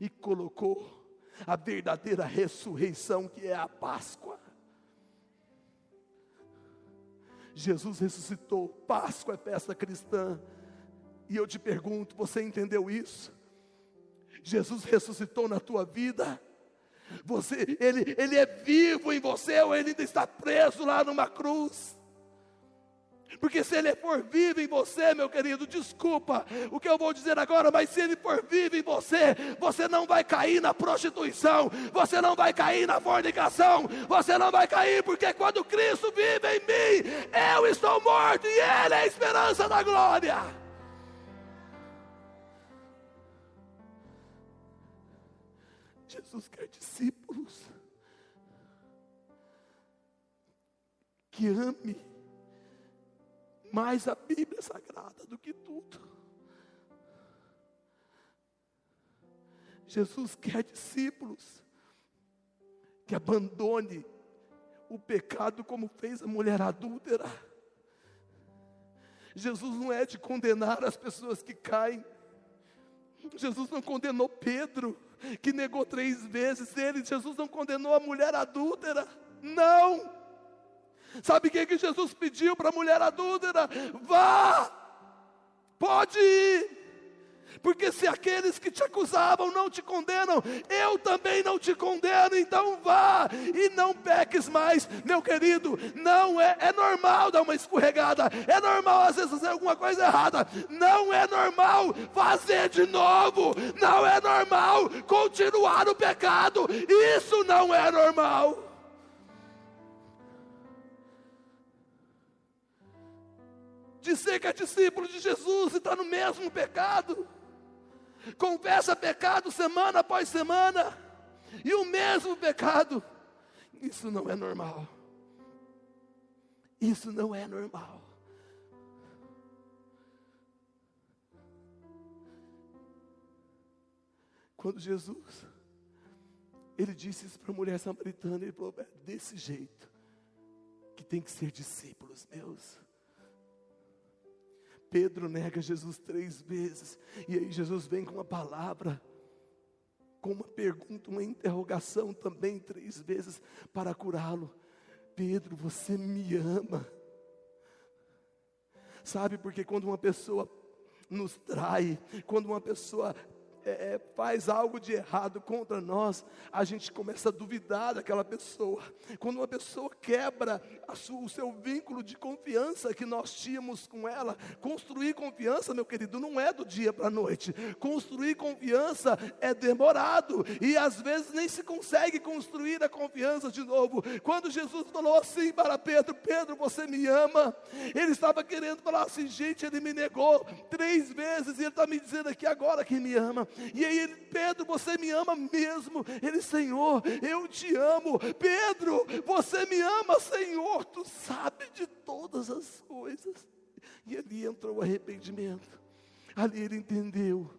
e colocou a verdadeira ressurreição que é a Páscoa. Jesus ressuscitou, Páscoa é festa cristã. E eu te pergunto, você entendeu isso? Jesus ressuscitou na tua vida. Você, ele, ele é vivo em você ou ele ainda está preso lá numa cruz? Porque se ele for vivo em você, meu querido, desculpa o que eu vou dizer agora, mas se ele for vivo em você, você não vai cair na prostituição, você não vai cair na fornicação, você não vai cair, porque quando Cristo vive em mim, eu estou morto e Ele é a esperança da glória. Jesus quer discípulos que ame mais a Bíblia Sagrada do que tudo. Jesus quer discípulos que abandone o pecado como fez a mulher adúltera. Jesus não é de condenar as pessoas que caem. Jesus não condenou Pedro que negou três vezes ele. Jesus não condenou a mulher adúltera. Não. Sabe o que, que Jesus pediu para a mulher adúltera? Vá, pode ir porque se aqueles que te acusavam não te condenam, eu também não te condeno, então vá e não peques mais, meu querido. Não é, é normal dar uma escorregada, é normal às vezes fazer alguma coisa errada, não é normal fazer de novo, não é normal continuar o pecado, isso não é normal. dizer que é discípulo de Jesus e está no mesmo pecado. Confessa pecado semana após semana, e o mesmo pecado. Isso não é normal. Isso não é normal. Quando Jesus, ele disse isso para a mulher samaritana, ele falou: é desse jeito que tem que ser discípulos meus. Pedro nega Jesus três vezes, e aí Jesus vem com uma palavra, com uma pergunta, uma interrogação também três vezes para curá-lo. Pedro, você me ama. Sabe, porque quando uma pessoa nos trai, quando uma pessoa é, é, faz algo de errado contra nós, a gente começa a duvidar daquela pessoa. Quando uma pessoa quebra sua, o seu vínculo de confiança que nós tínhamos com ela, construir confiança, meu querido, não é do dia para a noite. Construir confiança é demorado e às vezes nem se consegue construir a confiança de novo. Quando Jesus falou assim para Pedro: Pedro, você me ama. Ele estava querendo falar assim, gente, ele me negou três vezes e ele está me dizendo aqui agora que me ama. E aí ele, Pedro, você me ama mesmo? Ele, Senhor, eu te amo. Pedro, você me ama, Senhor, tu sabe de todas as coisas. E ali entrou o arrependimento. Ali ele entendeu.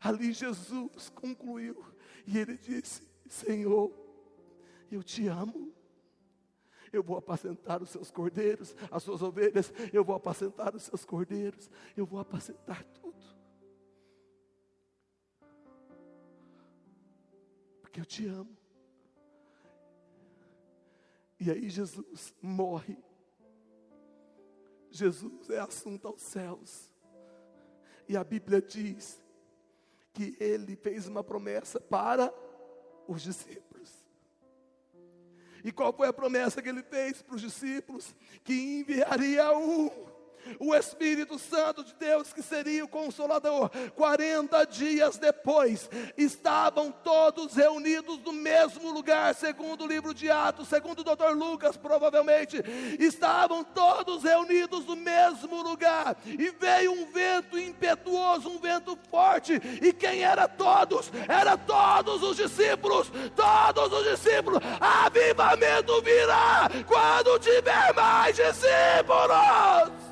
Ali Jesus concluiu. E ele disse: Senhor, eu te amo. Eu vou apacentar os seus cordeiros, as suas ovelhas. Eu vou apacentar os seus cordeiros. Eu vou apacentar tudo. Porque eu te amo. E aí Jesus morre. Jesus é assunto aos céus. E a Bíblia diz que ele fez uma promessa para os discípulos. E qual foi a promessa que ele fez para os discípulos? Que enviaria um o Espírito Santo de Deus, que seria o Consolador. 40 dias depois, estavam todos reunidos no mesmo lugar, segundo o livro de Atos, segundo o Dr. Lucas, provavelmente, estavam todos reunidos no mesmo lugar, e veio um vento impetuoso, um vento forte, e quem era todos? Era todos os discípulos, todos os discípulos. Avivamento virá quando tiver mais discípulos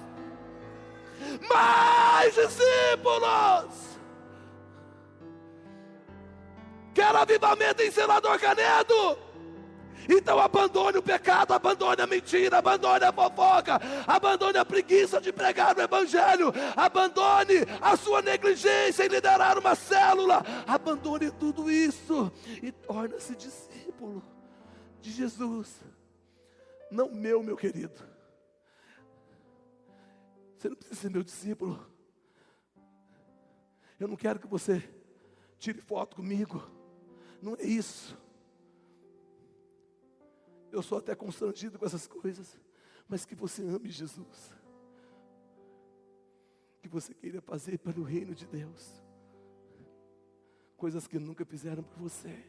mais discípulos. Quer avivamento em Senador Canedo? Então abandone o pecado, abandone a mentira, abandone a fofoca, abandone a preguiça de pregar o Evangelho, abandone a sua negligência em liderar uma célula, abandone tudo isso e torne-se discípulo de Jesus. Não meu, meu querido você não precisa ser meu discípulo. Eu não quero que você tire foto comigo. Não é isso. Eu sou até constrangido com essas coisas. Mas que você ame Jesus. Que você queira fazer para o reino de Deus. Coisas que nunca fizeram por você.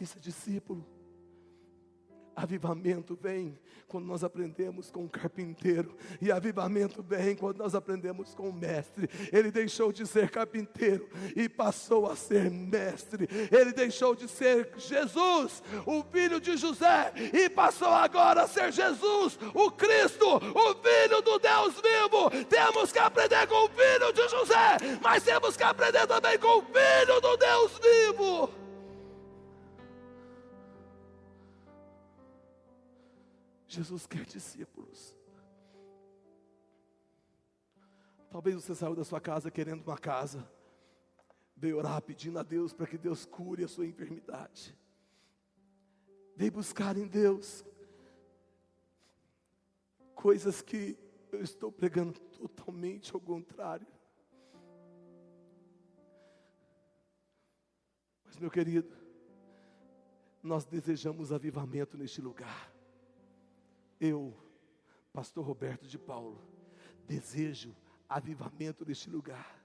Isso é discípulo. Avivamento vem quando nós aprendemos com o carpinteiro, e avivamento vem quando nós aprendemos com o mestre. Ele deixou de ser carpinteiro e passou a ser mestre. Ele deixou de ser Jesus, o filho de José, e passou agora a ser Jesus, o Cristo, o filho do Deus vivo. Temos que aprender com o filho de José, mas temos que aprender também com o filho do Deus vivo. Jesus quer discípulos. Talvez você saiu da sua casa querendo uma casa, veio orar pedindo a Deus para que Deus cure a sua enfermidade. Veio buscar em Deus coisas que eu estou pregando totalmente ao contrário. Mas, meu querido, nós desejamos avivamento neste lugar. Eu, pastor Roberto de Paulo, desejo avivamento neste lugar.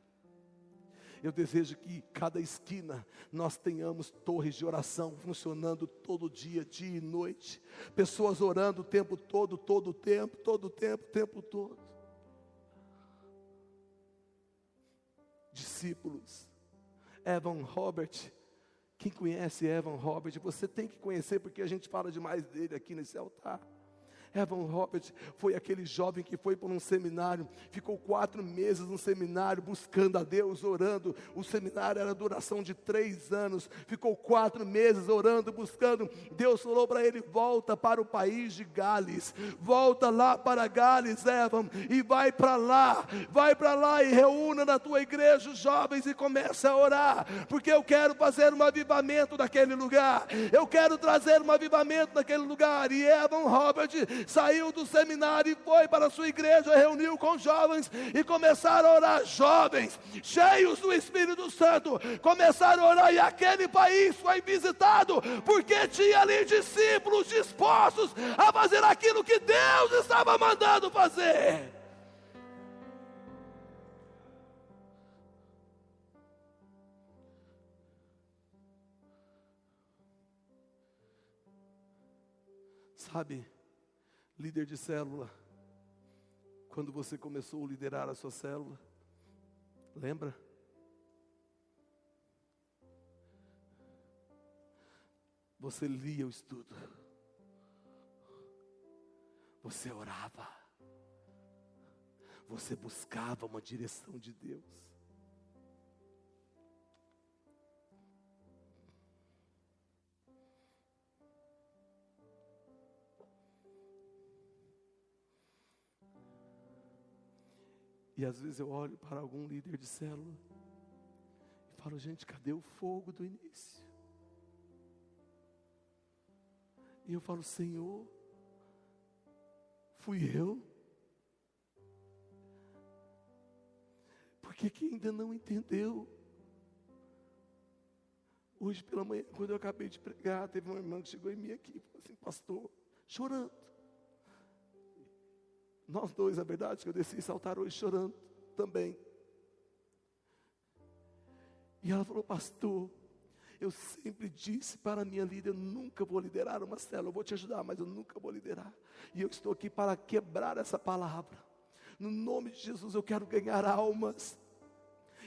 Eu desejo que cada esquina nós tenhamos torres de oração funcionando todo dia, dia e noite. Pessoas orando o tempo todo, todo o tempo, todo o tempo, tempo todo. Discípulos. Evan Robert. Quem conhece Evan Robert, você tem que conhecer porque a gente fala demais dele aqui nesse altar. Evan Robert foi aquele jovem que foi para um seminário, ficou quatro meses no seminário buscando a Deus, orando. O seminário era duração de três anos, ficou quatro meses orando, buscando. Deus falou para ele: volta para o país de Gales, volta lá para Gales, Evan, e vai para lá, vai para lá e reúna na tua igreja os jovens e começa a orar, porque eu quero fazer um avivamento naquele lugar, eu quero trazer um avivamento naquele lugar. E Evan Robert saiu do seminário e foi para a sua igreja, reuniu com jovens e começaram a orar. Jovens, cheios do Espírito Santo, começaram a orar e aquele país foi visitado, porque tinha ali discípulos dispostos a fazer aquilo que Deus estava mandando fazer. Sabe, líder de célula, quando você começou a liderar a sua célula, lembra? Você lia o estudo, você orava, você buscava uma direção de Deus. E às vezes eu olho para algum líder de célula e falo, gente, cadê o fogo do início? E eu falo, Senhor, fui eu? Por que, que ainda não entendeu? Hoje pela manhã, quando eu acabei de pregar, teve uma irmã que chegou em mim aqui e falou assim, pastor, chorando. Nós dois, a verdade, que eu desci saltar hoje chorando também. E ela falou, pastor, eu sempre disse para a minha líder, eu nunca vou liderar uma célula, eu vou te ajudar, mas eu nunca vou liderar. E eu estou aqui para quebrar essa palavra. No nome de Jesus eu quero ganhar almas.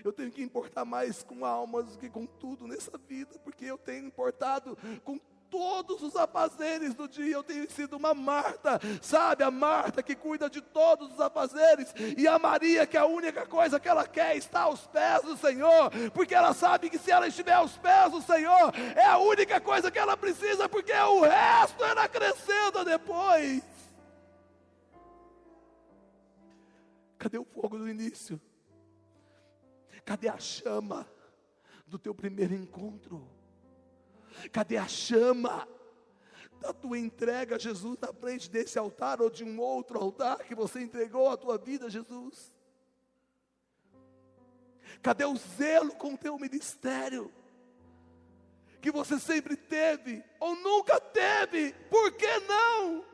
Eu tenho que importar mais com almas do que com tudo nessa vida, porque eu tenho importado com todos os afazeres do dia. Eu tenho sido uma Marta, sabe? A Marta que cuida de todos os afazeres, e a Maria que a única coisa que ela quer está aos pés do Senhor, porque ela sabe que se ela estiver aos pés do Senhor, é a única coisa que ela precisa, porque o resto ela acrescenta depois. Cadê o fogo do início? Cadê a chama do teu primeiro encontro? Cadê a chama da tua entrega a Jesus na frente desse altar ou de um outro altar que você entregou a tua vida a Jesus? Cadê o zelo com o teu ministério? Que você sempre teve ou nunca teve, por que não?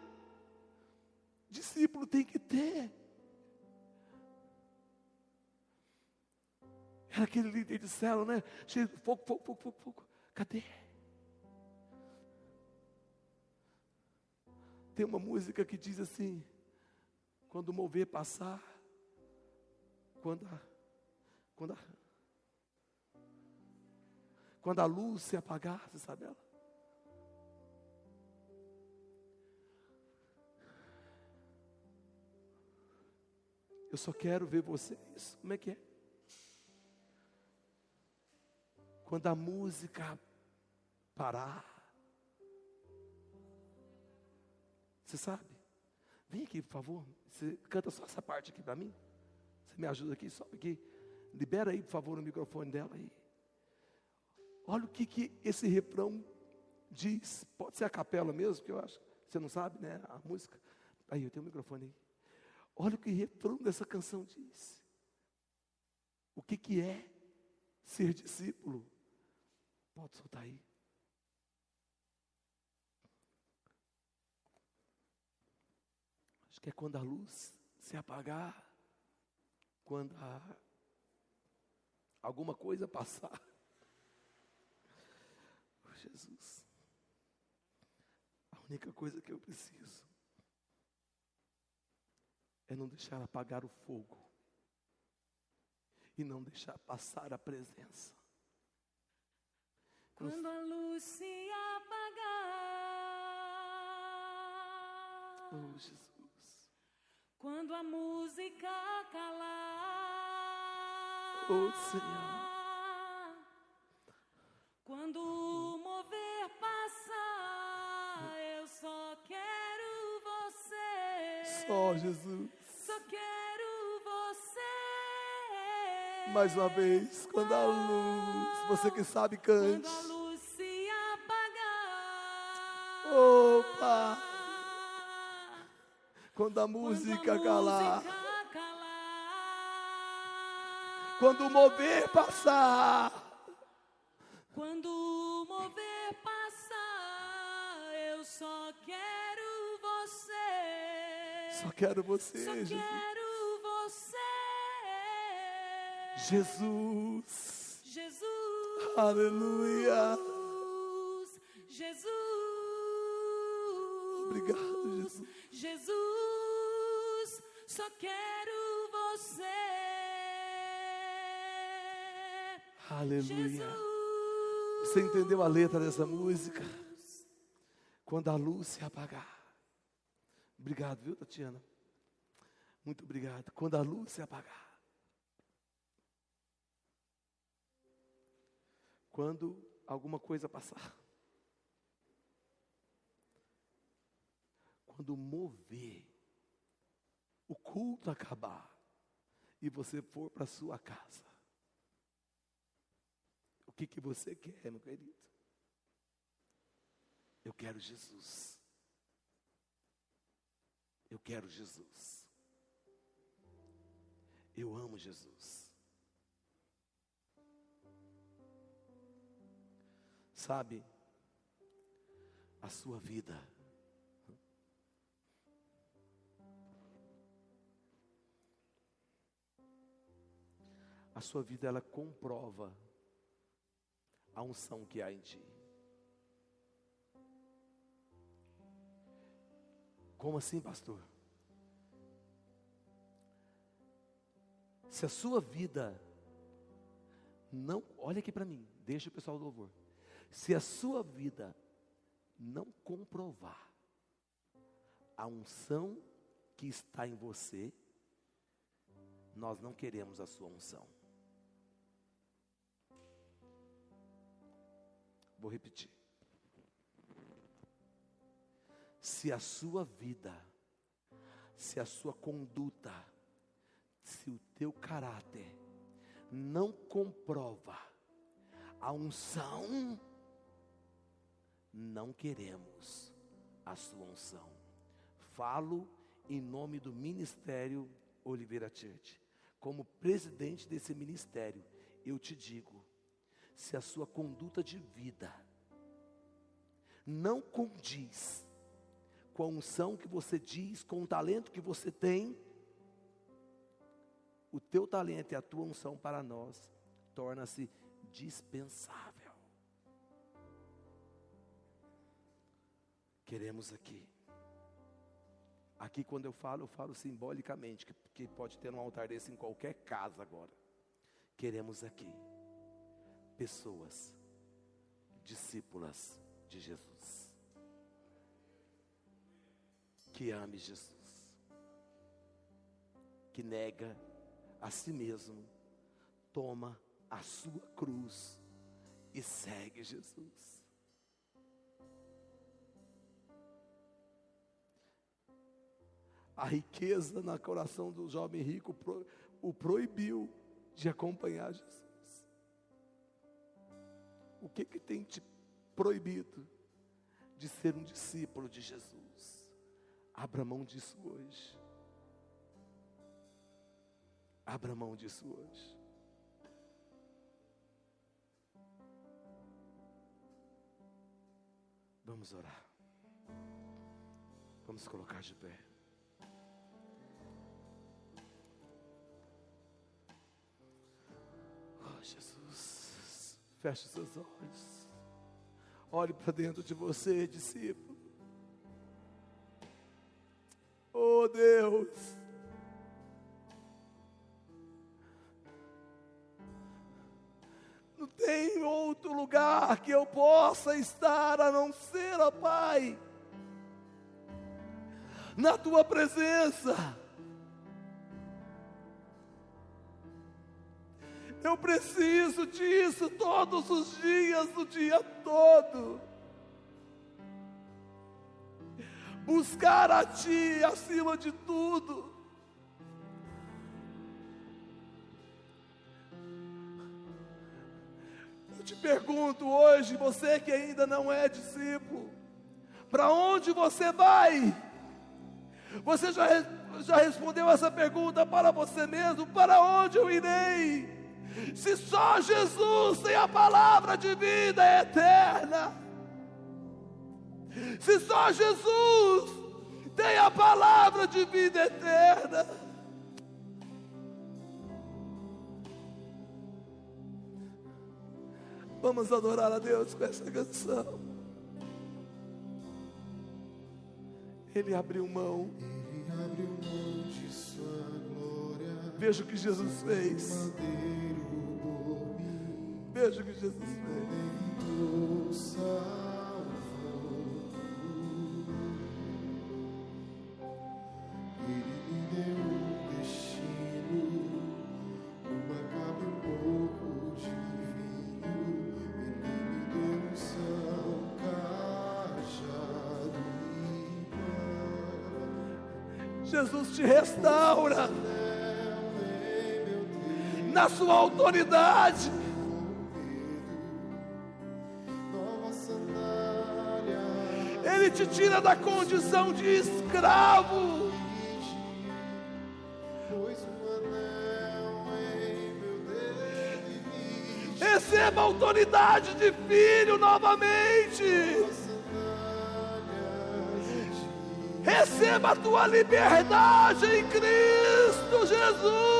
Discípulo tem que ter. Era aquele líder de célula, né? Cheio de fogo, fogo, fogo, fogo, fogo. Cadê? Tem uma música que diz assim: quando o mover passar, quando a, quando a, quando a luz se apagar, você sabe ela? Eu só quero ver vocês. Como é que é? Quando a música parar, Você sabe? Vem aqui, por favor. Você canta só essa parte aqui para mim. Você me ajuda aqui, sobe aqui. Libera aí, por favor, o microfone dela aí. Olha o que, que esse refrão diz. Pode ser a capela mesmo, porque eu acho. Você não sabe, né? A música. Aí, eu tenho o microfone aí. Olha o que o refrão dessa canção diz. O que, que é ser discípulo? Pode soltar aí. Acho que é quando a luz se apagar, quando a, alguma coisa passar. Oh, Jesus, a única coisa que eu preciso é não deixar apagar o fogo e não deixar passar a presença. Quando a luz se apagar, Oh, Jesus. Quando a música calar, Oh, Senhor. quando o mover passar, eu só quero você. Só Jesus. Só quero você. Mais uma vez, quando a luz, você que sabe, cante. Quando a música calar. quando o mover passar, Quando o mover passar, eu só quero você. só quero você, Só Jesus. quero você. Jesus. Jesus. Aleluia. Jesus. Obrigado, Jesus. Jesus, só quero você. Aleluia. Jesus. Você entendeu a letra dessa música? Quando a luz se apagar. Obrigado, viu, Tatiana? Muito obrigado. Quando a luz se apagar. Quando alguma coisa passar. Quando mover, o culto acabar e você for para sua casa. O que, que você quer, meu querido? Eu quero Jesus. Eu quero Jesus. Eu amo Jesus. Sabe, a sua vida. A sua vida ela comprova a unção que há em ti. Como assim, pastor? Se a sua vida não, olha aqui para mim, deixa o pessoal do louvor. Se a sua vida não comprovar a unção que está em você, nós não queremos a sua unção. Vou repetir. Se a sua vida, se a sua conduta, se o teu caráter não comprova a unção, não queremos a sua unção. Falo em nome do Ministério Oliveira Church. Como presidente desse ministério, eu te digo: se a sua conduta de vida não condiz com a unção que você diz, com o talento que você tem, o teu talento e a tua unção para nós torna-se dispensável. Queremos aqui. Aqui quando eu falo, eu falo simbolicamente, que, que pode ter um altar desse em qualquer casa agora. Queremos aqui pessoas, discípulas de Jesus. Que ame Jesus. Que nega a si mesmo, toma a sua cruz e segue Jesus. A riqueza no coração do jovem rico o proibiu de acompanhar Jesus. O que que tem te proibido de ser um discípulo de Jesus? Abra mão disso hoje. Abra mão disso hoje. Vamos orar. Vamos colocar de pé. Oh, Jesus. Feche seus olhos. Olhe para dentro de você, discípulo. Oh Deus. Não tem outro lugar que eu possa estar a não ser, ó Pai, na tua presença. Eu preciso disso todos os dias, o dia todo. Buscar a Ti acima de tudo. Eu te pergunto hoje, você que ainda não é discípulo, para onde você vai? Você já, já respondeu essa pergunta para você mesmo? Para onde eu irei? Se só Jesus tem a palavra de vida eterna, se só Jesus tem a palavra de vida eterna, vamos adorar a Deus com essa canção. Ele abriu mão. Ele abriu mão de sua glória, Veja o que Jesus fez. Madeiro por mim, Veja o que Jesus fez. o salvou. Ele me deu destino, uma capa pouco de vinho. Ele me deu são cajado pão. Jesus te restaura na sua autoridade. Ele te tira da condição de escravo. Receba a autoridade de filho novamente. Receba a tua liberdade em Cristo Jesus.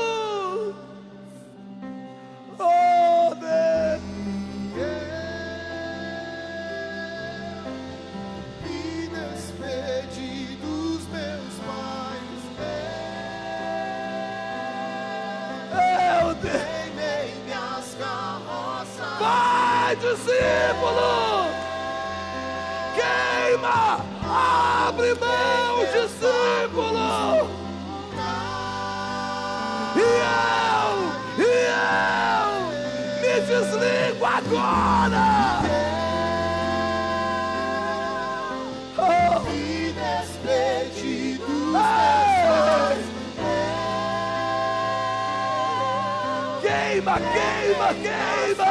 Queima, queima,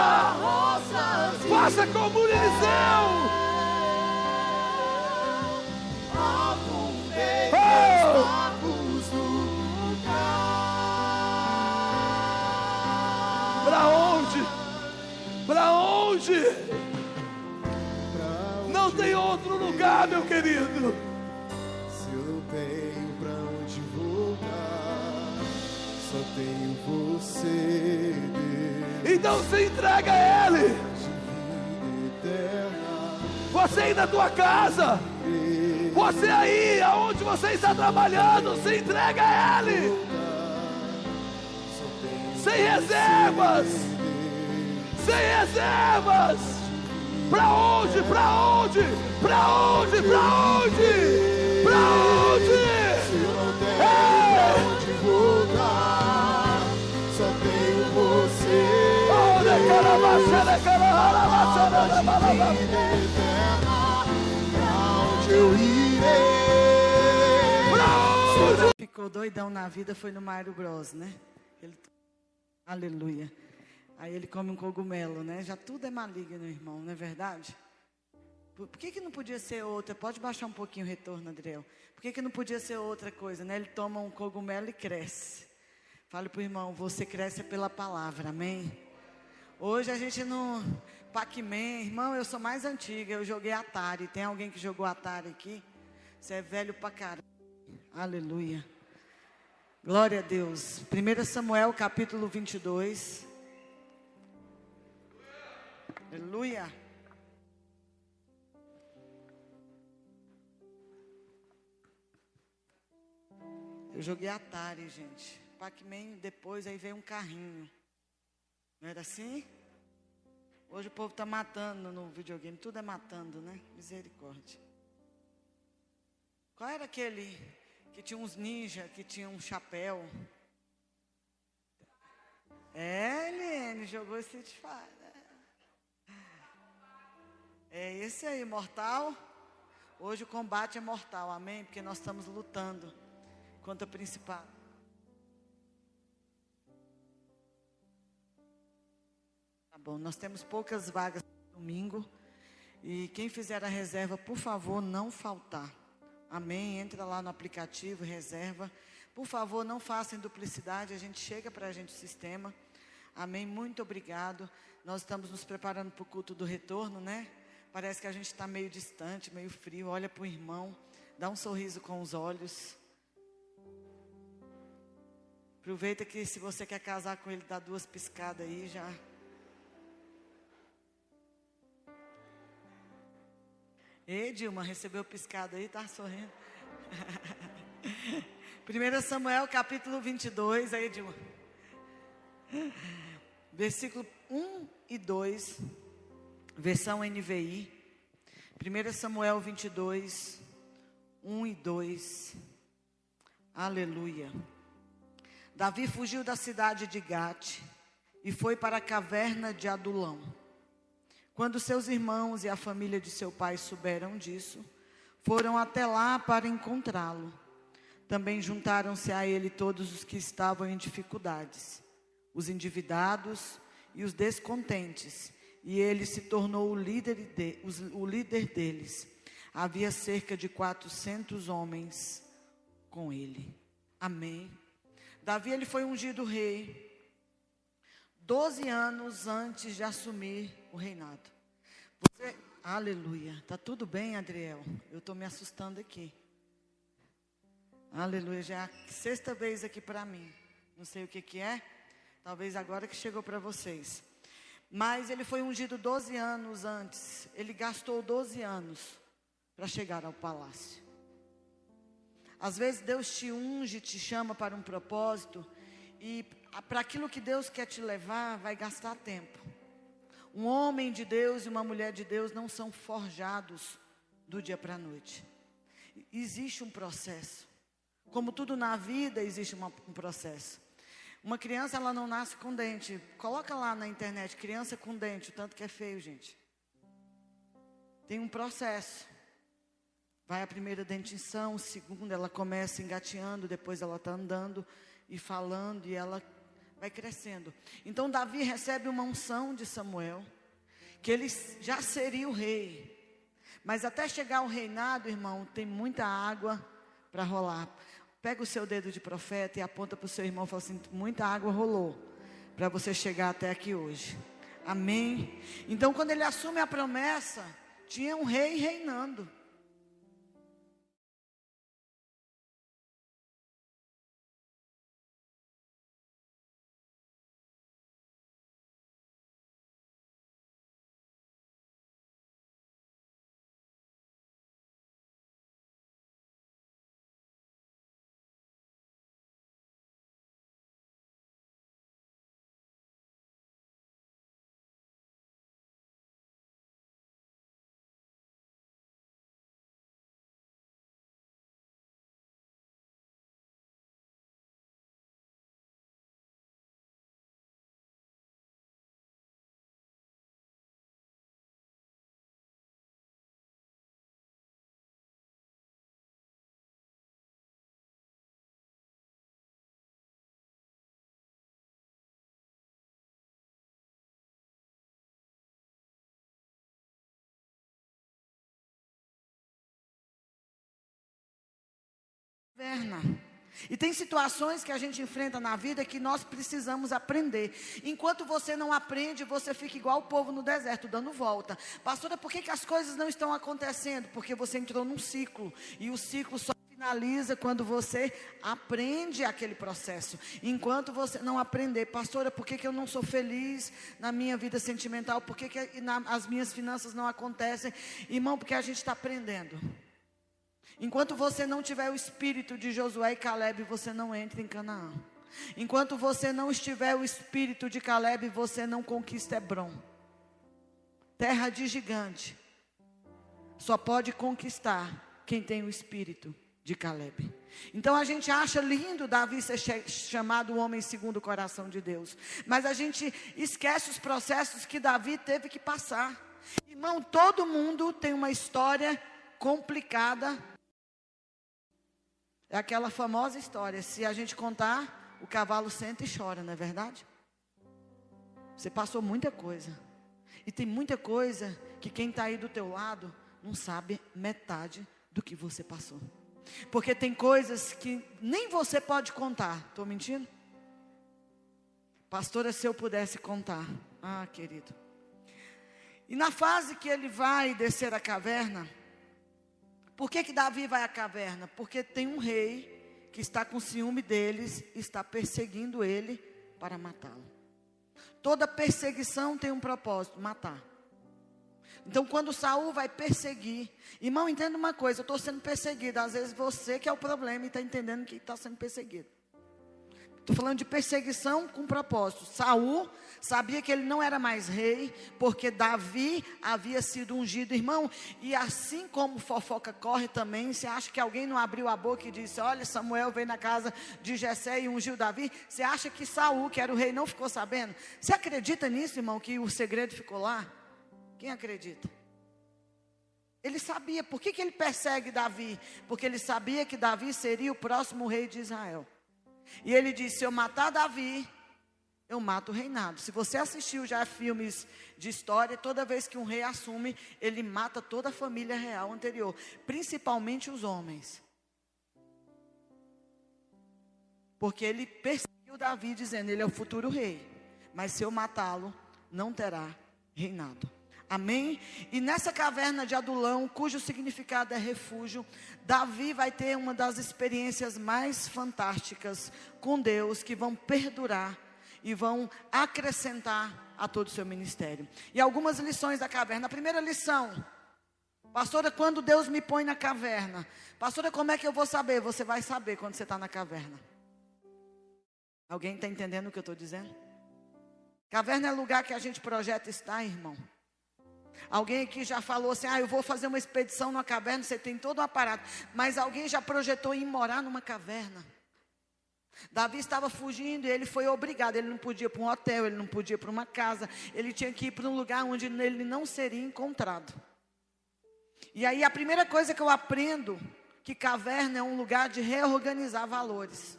Faça como Eliseu! Oh! Para onde? Para onde? Não tem outro lugar, meu querido. Se eu não tenho pra onde voltar, só tenho você, Então se entrega a Ele. Você aí na tua casa. Você aí, aonde você está trabalhando, se entrega a Ele. Sem reservas. Sem reservas. Pra onde? Pra onde? Pra onde? Pra onde? Pra onde? Se eu não tenho Ei! pra onde ficou doidão na vida foi no Mário Bros, né? Ele... Aleluia. Aí ele come um cogumelo, né? Já tudo é maligno, irmão, não é verdade? Por, que, que não podia ser outra? Pode baixar um pouquinho o retorno, Adriel. Por que, que não podia ser outra coisa, né? Ele toma um cogumelo e cresce. Fale para o irmão, você cresce pela palavra, amém? Hoje a gente não. Pac-Man, irmão, eu sou mais antiga, eu joguei Atari. Tem alguém que jogou Atari aqui? Você é velho pra caramba. Aleluia. Glória a Deus. 1 Samuel capítulo 22. Aleluia. Eu joguei Atari, gente. Pac-Man, depois aí veio um carrinho. Não era assim? Hoje o povo está matando no videogame. Tudo é matando, né? Misericórdia. Qual era aquele que tinha uns ninja, que tinha um chapéu? É, Eliane, jogou Street Fighter. É esse aí, mortal. Hoje o combate é mortal, amém? Porque nós estamos lutando contra o principado. Bom, nós temos poucas vagas domingo. E quem fizer a reserva, por favor, não faltar. Amém? Entra lá no aplicativo, reserva. Por favor, não façam duplicidade, a gente chega para a gente o sistema. Amém? Muito obrigado. Nós estamos nos preparando para o culto do retorno, né? Parece que a gente está meio distante, meio frio. Olha para o irmão, dá um sorriso com os olhos. Aproveita que se você quer casar com ele, dá duas piscadas aí já. Ei, Dilma, recebeu piscada aí, tá sorrindo. [LAUGHS] 1 Samuel capítulo 22, aí, Dilma. Versículo 1 e 2, versão NVI. 1 Samuel 22, 1 e 2. Aleluia. Davi fugiu da cidade de Gate e foi para a caverna de Adulão. Quando seus irmãos e a família de seu pai souberam disso, foram até lá para encontrá-lo. Também juntaram-se a ele todos os que estavam em dificuldades, os endividados e os descontentes, e ele se tornou o líder, de, o líder deles. Havia cerca de 400 homens com ele. Amém. Davi ele foi ungido rei 12 anos antes de assumir o reinado. Você, aleluia. Tá tudo bem, Adriel? Eu estou me assustando aqui. Aleluia. Já é a sexta vez aqui para mim. Não sei o que que é. Talvez agora que chegou para vocês. Mas ele foi ungido 12 anos antes. Ele gastou 12 anos para chegar ao palácio. Às vezes Deus te unge, te chama para um propósito e para aquilo que Deus quer te levar, vai gastar tempo. Um homem de Deus e uma mulher de Deus não são forjados do dia para a noite. Existe um processo. Como tudo na vida, existe uma- um processo. Uma criança, ela não nasce com dente. Coloca lá na internet, criança com dente, o tanto que é feio, gente. Tem um processo. Vai a primeira dentição, segunda ela começa engateando, depois ela está andando e falando e ela vai crescendo. Então Davi recebe uma unção de Samuel, que ele já seria o rei. Mas até chegar ao reinado, irmão, tem muita água para rolar. Pega o seu dedo de profeta e aponta para o seu irmão e fala assim: muita água rolou para você chegar até aqui hoje. Amém? Então, quando ele assume a promessa, tinha um rei reinando. E tem situações que a gente enfrenta na vida que nós precisamos aprender. Enquanto você não aprende, você fica igual o povo no deserto, dando volta. Pastora, por que, que as coisas não estão acontecendo? Porque você entrou num ciclo. E o ciclo só finaliza quando você aprende aquele processo. Enquanto você não aprender, pastora, por que, que eu não sou feliz na minha vida sentimental? Por que, que na- as minhas finanças não acontecem? Irmão, porque a gente está aprendendo. Enquanto você não tiver o espírito de Josué e Caleb, você não entra em Canaã. Enquanto você não estiver o espírito de Caleb, você não conquista Hebron. Terra de gigante. Só pode conquistar quem tem o espírito de Caleb. Então a gente acha lindo Davi ser chamado o homem segundo o coração de Deus. Mas a gente esquece os processos que Davi teve que passar. Irmão, todo mundo tem uma história complicada. É aquela famosa história. Se a gente contar, o cavalo senta e chora, não é verdade? Você passou muita coisa. E tem muita coisa que quem está aí do teu lado não sabe metade do que você passou. Porque tem coisas que nem você pode contar. Estou mentindo? Pastora, se eu pudesse contar. Ah, querido. E na fase que ele vai descer a caverna, por que, que Davi vai à caverna? Porque tem um rei que está com ciúme deles, está perseguindo ele para matá-lo. Toda perseguição tem um propósito, matar. Então, quando Saul vai perseguir, irmão, entenda uma coisa: eu estou sendo perseguido. Às vezes você que é o problema e está entendendo que está sendo perseguido. Estou falando de perseguição com propósito. Saul sabia que ele não era mais rei, porque Davi havia sido ungido, irmão. E assim como fofoca corre também, você acha que alguém não abriu a boca e disse: Olha, Samuel veio na casa de Jessé e ungiu Davi? Você acha que Saul, que era o rei, não ficou sabendo? Você acredita nisso, irmão, que o segredo ficou lá? Quem acredita? Ele sabia. Por que, que ele persegue Davi? Porque ele sabia que Davi seria o próximo rei de Israel. E ele disse: Se eu matar Davi, eu mato o reinado. Se você assistiu já filmes de história, toda vez que um rei assume, ele mata toda a família real anterior, principalmente os homens. Porque ele perseguiu Davi, dizendo: Ele é o futuro rei. Mas se eu matá-lo, não terá reinado. Amém? E nessa caverna de Adulão, cujo significado é refúgio, Davi vai ter uma das experiências mais fantásticas com Deus, que vão perdurar e vão acrescentar a todo o seu ministério. E algumas lições da caverna. A primeira lição, pastora, quando Deus me põe na caverna, pastora, como é que eu vou saber? Você vai saber quando você está na caverna. Alguém está entendendo o que eu estou dizendo? Caverna é lugar que a gente projeta estar, irmão. Alguém aqui já falou assim: ah, eu vou fazer uma expedição numa caverna, você tem todo o aparato. Mas alguém já projetou em morar numa caverna. Davi estava fugindo e ele foi obrigado. Ele não podia ir para um hotel, ele não podia ir para uma casa. Ele tinha que ir para um lugar onde ele não seria encontrado. E aí a primeira coisa que eu aprendo que caverna é um lugar de reorganizar valores.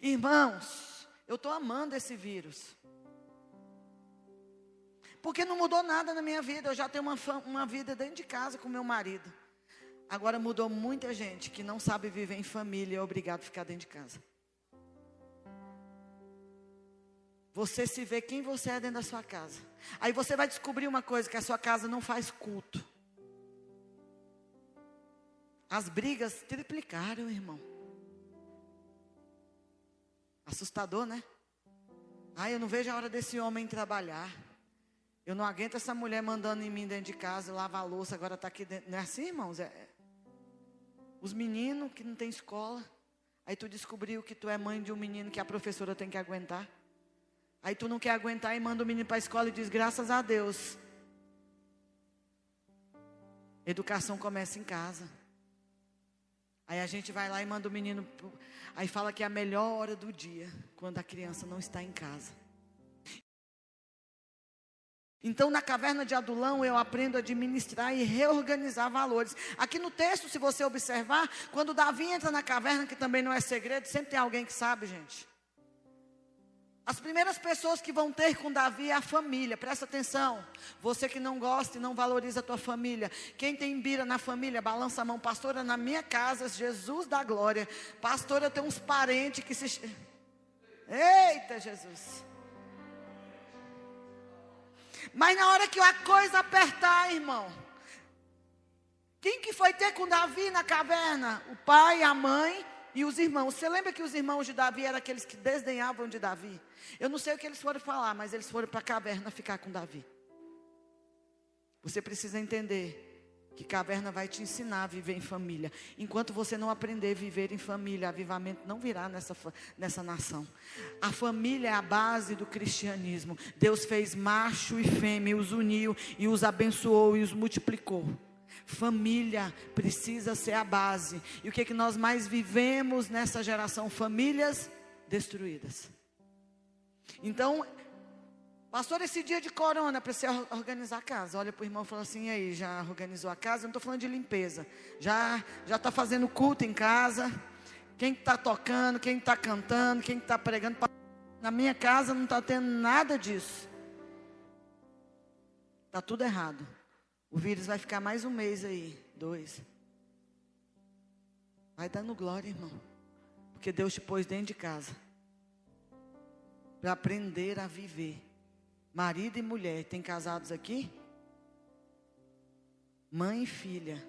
Irmãos, eu estou amando esse vírus. Porque não mudou nada na minha vida. Eu já tenho uma, uma vida dentro de casa com meu marido. Agora mudou muita gente que não sabe viver em família e é obrigado a ficar dentro de casa. Você se vê quem você é dentro da sua casa. Aí você vai descobrir uma coisa: que a sua casa não faz culto. As brigas triplicaram, irmão. Assustador, né? Ai, eu não vejo a hora desse homem trabalhar. Eu não aguento essa mulher mandando em mim dentro de casa, lavar a louça, agora está aqui dentro. Não é assim, irmãos? É, é. Os meninos que não têm escola. Aí tu descobriu que tu é mãe de um menino que a professora tem que aguentar. Aí tu não quer aguentar e manda o menino para a escola e diz, graças a Deus. Educação começa em casa. Aí a gente vai lá e manda o menino. pro- Aí fala que é a melhor hora do dia, quando a criança não está em casa. Então, na caverna de Adulão, eu aprendo a administrar e reorganizar valores. Aqui no texto, se você observar, quando Davi entra na caverna, que também não é segredo, sempre tem alguém que sabe, gente. As primeiras pessoas que vão ter com Davi é a família, presta atenção. Você que não gosta e não valoriza a tua família. Quem tem bira na família, balança a mão. Pastora, na minha casa, Jesus da glória. Pastora, eu tenho uns parentes que se. Eita, Jesus. Mas na hora que a coisa apertar, irmão. Quem que foi ter com Davi na caverna? O pai, a mãe e os irmãos. Você lembra que os irmãos de Davi eram aqueles que desdenhavam de Davi? Eu não sei o que eles foram falar, mas eles foram para a caverna ficar com Davi. Você precisa entender que caverna vai te ensinar a viver em família. Enquanto você não aprender a viver em família, avivamento não virá nessa, nessa nação. A família é a base do cristianismo. Deus fez macho e fêmea, os uniu e os abençoou e os multiplicou. Família precisa ser a base. E o que, que nós mais vivemos nessa geração? Famílias destruídas. Então, Pastor, esse dia de corona, para você or- organizar a casa. Olha para o irmão e fala assim: "E aí, já organizou a casa? Eu não estou falando de limpeza. Já já está fazendo culto em casa? Quem está tocando, quem está cantando, quem está pregando. Na minha casa não está tendo nada disso. Está tudo errado. O vírus vai ficar mais um mês aí, dois. Vai dando glória, irmão. Porque Deus te pôs dentro de casa. Para aprender a viver. Marido e mulher, tem casados aqui? Mãe e filha.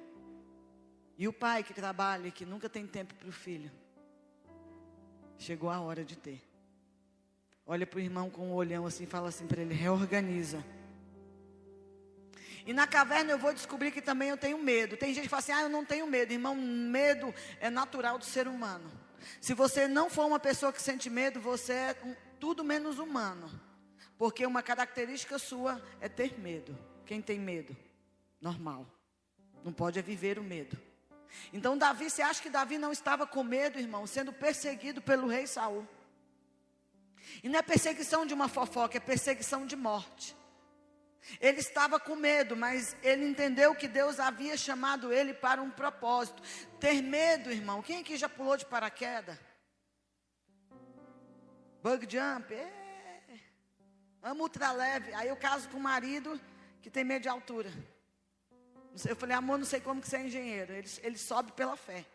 E o pai que trabalha e que nunca tem tempo para o filho. Chegou a hora de ter. Olha para o irmão com um olhão assim e fala assim para ele: reorganiza. E na caverna eu vou descobrir que também eu tenho medo. Tem gente que fala assim: ah, eu não tenho medo. Irmão, medo é natural do ser humano. Se você não for uma pessoa que sente medo, você é tudo menos humano. Porque uma característica sua é ter medo. Quem tem medo? Normal. Não pode é viver o medo. Então, Davi, você acha que Davi não estava com medo, irmão, sendo perseguido pelo rei Saul? E não é perseguição de uma fofoca, é perseguição de morte. Ele estava com medo, mas ele entendeu que Deus havia chamado ele para um propósito. Ter medo, irmão. Quem aqui já pulou de paraquedas? Bug jump? É. Amo ultraleve. Aí eu caso com um marido que tem medo de altura. Eu falei, amor, não sei como que você é engenheiro. Ele, ele sobe pela fé.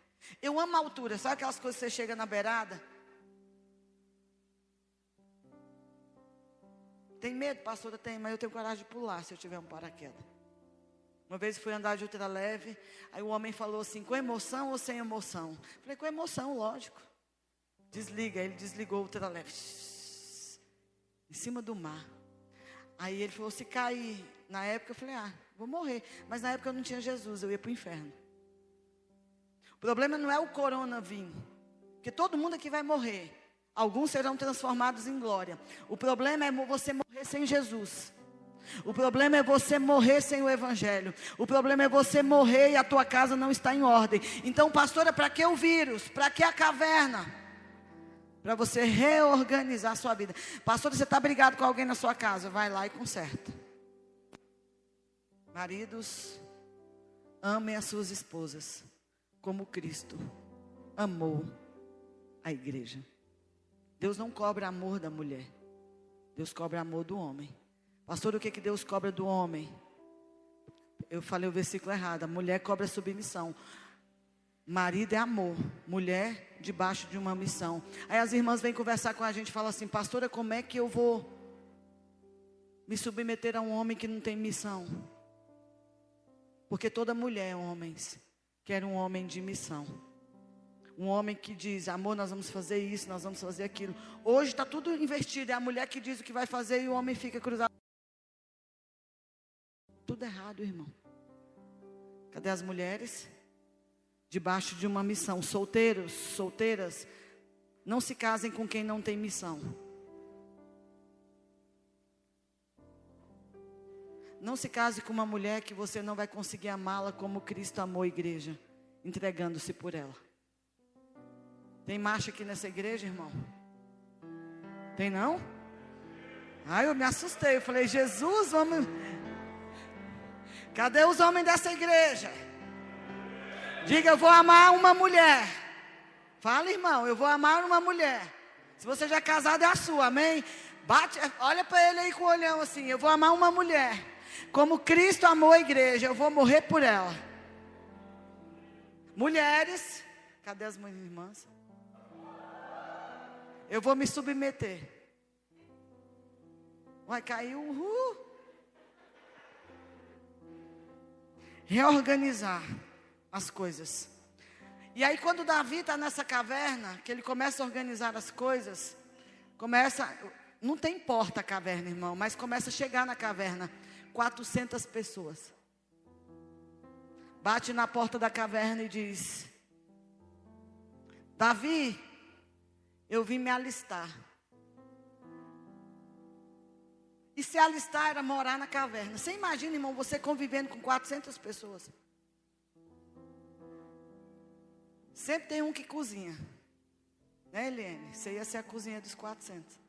Eu amo a altura. Sabe aquelas coisas que você chega na beirada? Tem medo, pastora? Tem, mas eu tenho coragem de pular se eu tiver um paraquedas. Uma vez fui andar de ultraleve, aí o homem falou assim, com emoção ou sem emoção? Falei, com emoção, lógico. Desliga, ele desligou o ultraleve. Em cima do mar. Aí ele falou, se cair, na época eu falei, ah, vou morrer. Mas na época eu não tinha Jesus, eu ia para o inferno. O problema não é o corona vir, porque todo mundo aqui vai morrer. Alguns serão transformados em glória. O problema é você morrer sem Jesus. O problema é você morrer sem o Evangelho. O problema é você morrer e a tua casa não está em ordem. Então, pastora, para que o vírus? Para que a caverna? Para você reorganizar a sua vida. Pastora, você está brigado com alguém na sua casa? Vai lá e conserta. Maridos, amem as suas esposas como Cristo amou a igreja. Deus não cobra amor da mulher. Deus cobra amor do homem. Pastor, o que, que Deus cobra do homem? Eu falei o versículo errado. A mulher cobra submissão. Marido é amor. Mulher debaixo de uma missão. Aí as irmãs vêm conversar com a gente e falam assim: Pastora, como é que eu vou me submeter a um homem que não tem missão? Porque toda mulher, homens, quer um homem de missão. Um homem que diz, amor, nós vamos fazer isso, nós vamos fazer aquilo. Hoje está tudo invertido. É a mulher que diz o que vai fazer e o homem fica cruzado. Tudo errado, irmão. Cadê as mulheres? Debaixo de uma missão. Solteiros, solteiras, não se casem com quem não tem missão. Não se case com uma mulher que você não vai conseguir amá-la como Cristo amou a igreja, entregando-se por ela. Tem marcha aqui nessa igreja, irmão? Tem não? Ai, eu me assustei. Eu falei, Jesus, vamos. Cadê os homens dessa igreja? Diga, eu vou amar uma mulher. Fala, irmão, eu vou amar uma mulher. Se você já é casado, é a sua, amém? Bate, olha para ele aí com o olhão assim. Eu vou amar uma mulher. Como Cristo amou a igreja, eu vou morrer por ela. Mulheres, cadê as mães irmãs? Eu vou me submeter. Vai cair o uhul. Reorganizar as coisas. E aí, quando Davi está nessa caverna, que ele começa a organizar as coisas, começa. Não tem porta a caverna, irmão, mas começa a chegar na caverna 400 pessoas. Bate na porta da caverna e diz: Davi, eu vim me alistar. E se alistar era morar na caverna. Você imagina, irmão, você convivendo com 400 pessoas. Sempre tem um que cozinha. Né, Eliane? Você ia ser a cozinha dos 400.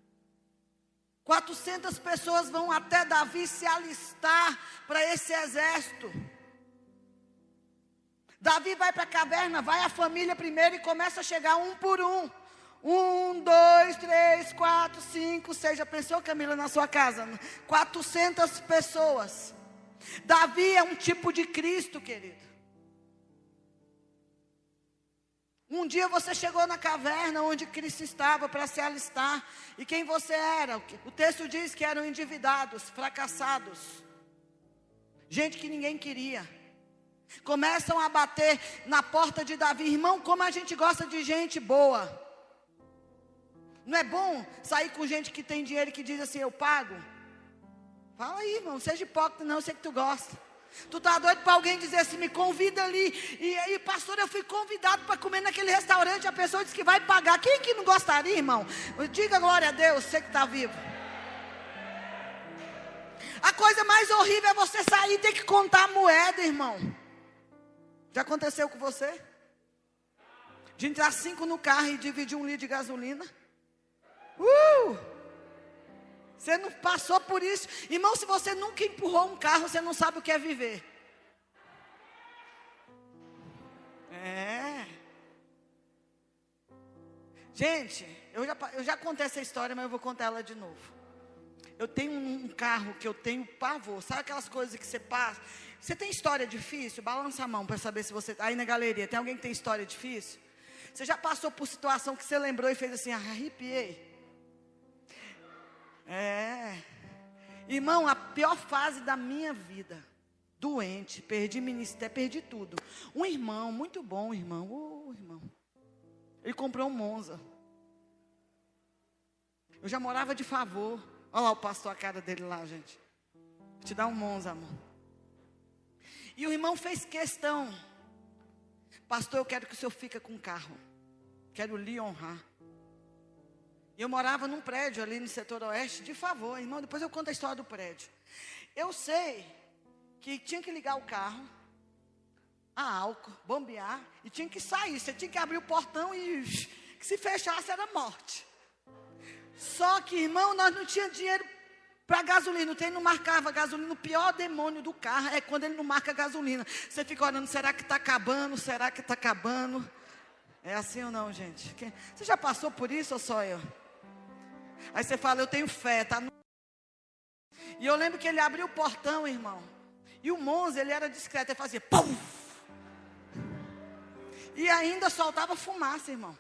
400 pessoas vão até Davi se alistar para esse exército. Davi vai para a caverna, vai a família primeiro e começa a chegar um por um. Um, dois, três, quatro, cinco, seis. Já pensou, Camila, na sua casa? 400 pessoas. Davi é um tipo de Cristo, querido. Um dia você chegou na caverna onde Cristo estava para se alistar. E quem você era? O texto diz que eram endividados, fracassados. Gente que ninguém queria. Começam a bater na porta de Davi. Irmão, como a gente gosta de gente boa. Não é bom sair com gente que tem dinheiro e que diz assim, eu pago? Fala aí, irmão, seja hipócrita, não, eu sei que tu gosta. Tu tá doido para alguém dizer assim, me convida ali. E aí, pastor, eu fui convidado para comer naquele restaurante. A pessoa disse que vai pagar. Quem que não gostaria, irmão? Diga glória a Deus, você que está vivo. A coisa mais horrível é você sair e ter que contar a moeda, irmão. Já aconteceu com você? De entrar cinco no carro e dividir um litro de gasolina? Uh! Você não passou por isso. Irmão, se você nunca empurrou um carro, você não sabe o que é viver. É. Gente, eu já, eu já contei essa história, mas eu vou contar ela de novo. Eu tenho um, um carro que eu tenho pavor. Sabe aquelas coisas que você passa? Você tem história difícil? Balança a mão para saber se você. Aí na galeria, tem alguém que tem história difícil? Você já passou por situação que você lembrou e fez assim, arrepiei? É. Irmão, a pior fase da minha vida. Doente, perdi ministério, perdi tudo. Um irmão, muito bom, irmão. Oh, irmão. Ele comprou um Monza. Eu já morava de favor. Olha lá o pastor, a cara dele lá, gente. Vou te dar um Monza, amor. E o irmão fez questão. Pastor, eu quero que o senhor fique com o carro. Quero lhe honrar. Eu morava num prédio ali no setor oeste, de favor, irmão, depois eu conto a história do prédio. Eu sei que tinha que ligar o carro, a álcool, bombear, e tinha que sair. Você tinha que abrir o portão e que se fechasse era morte. Só que, irmão, nós não tínhamos dinheiro para gasolina. O não marcava gasolina. O pior demônio do carro é quando ele não marca gasolina. Você fica olhando, será que está acabando? Será que está acabando? É assim ou não, gente? Você já passou por isso ou só eu? Aí você fala, eu tenho fé, tá? No... E eu lembro que ele abriu o portão, irmão. E o Monza, ele era discreto, ele fazia pum! E ainda soltava fumaça, irmão.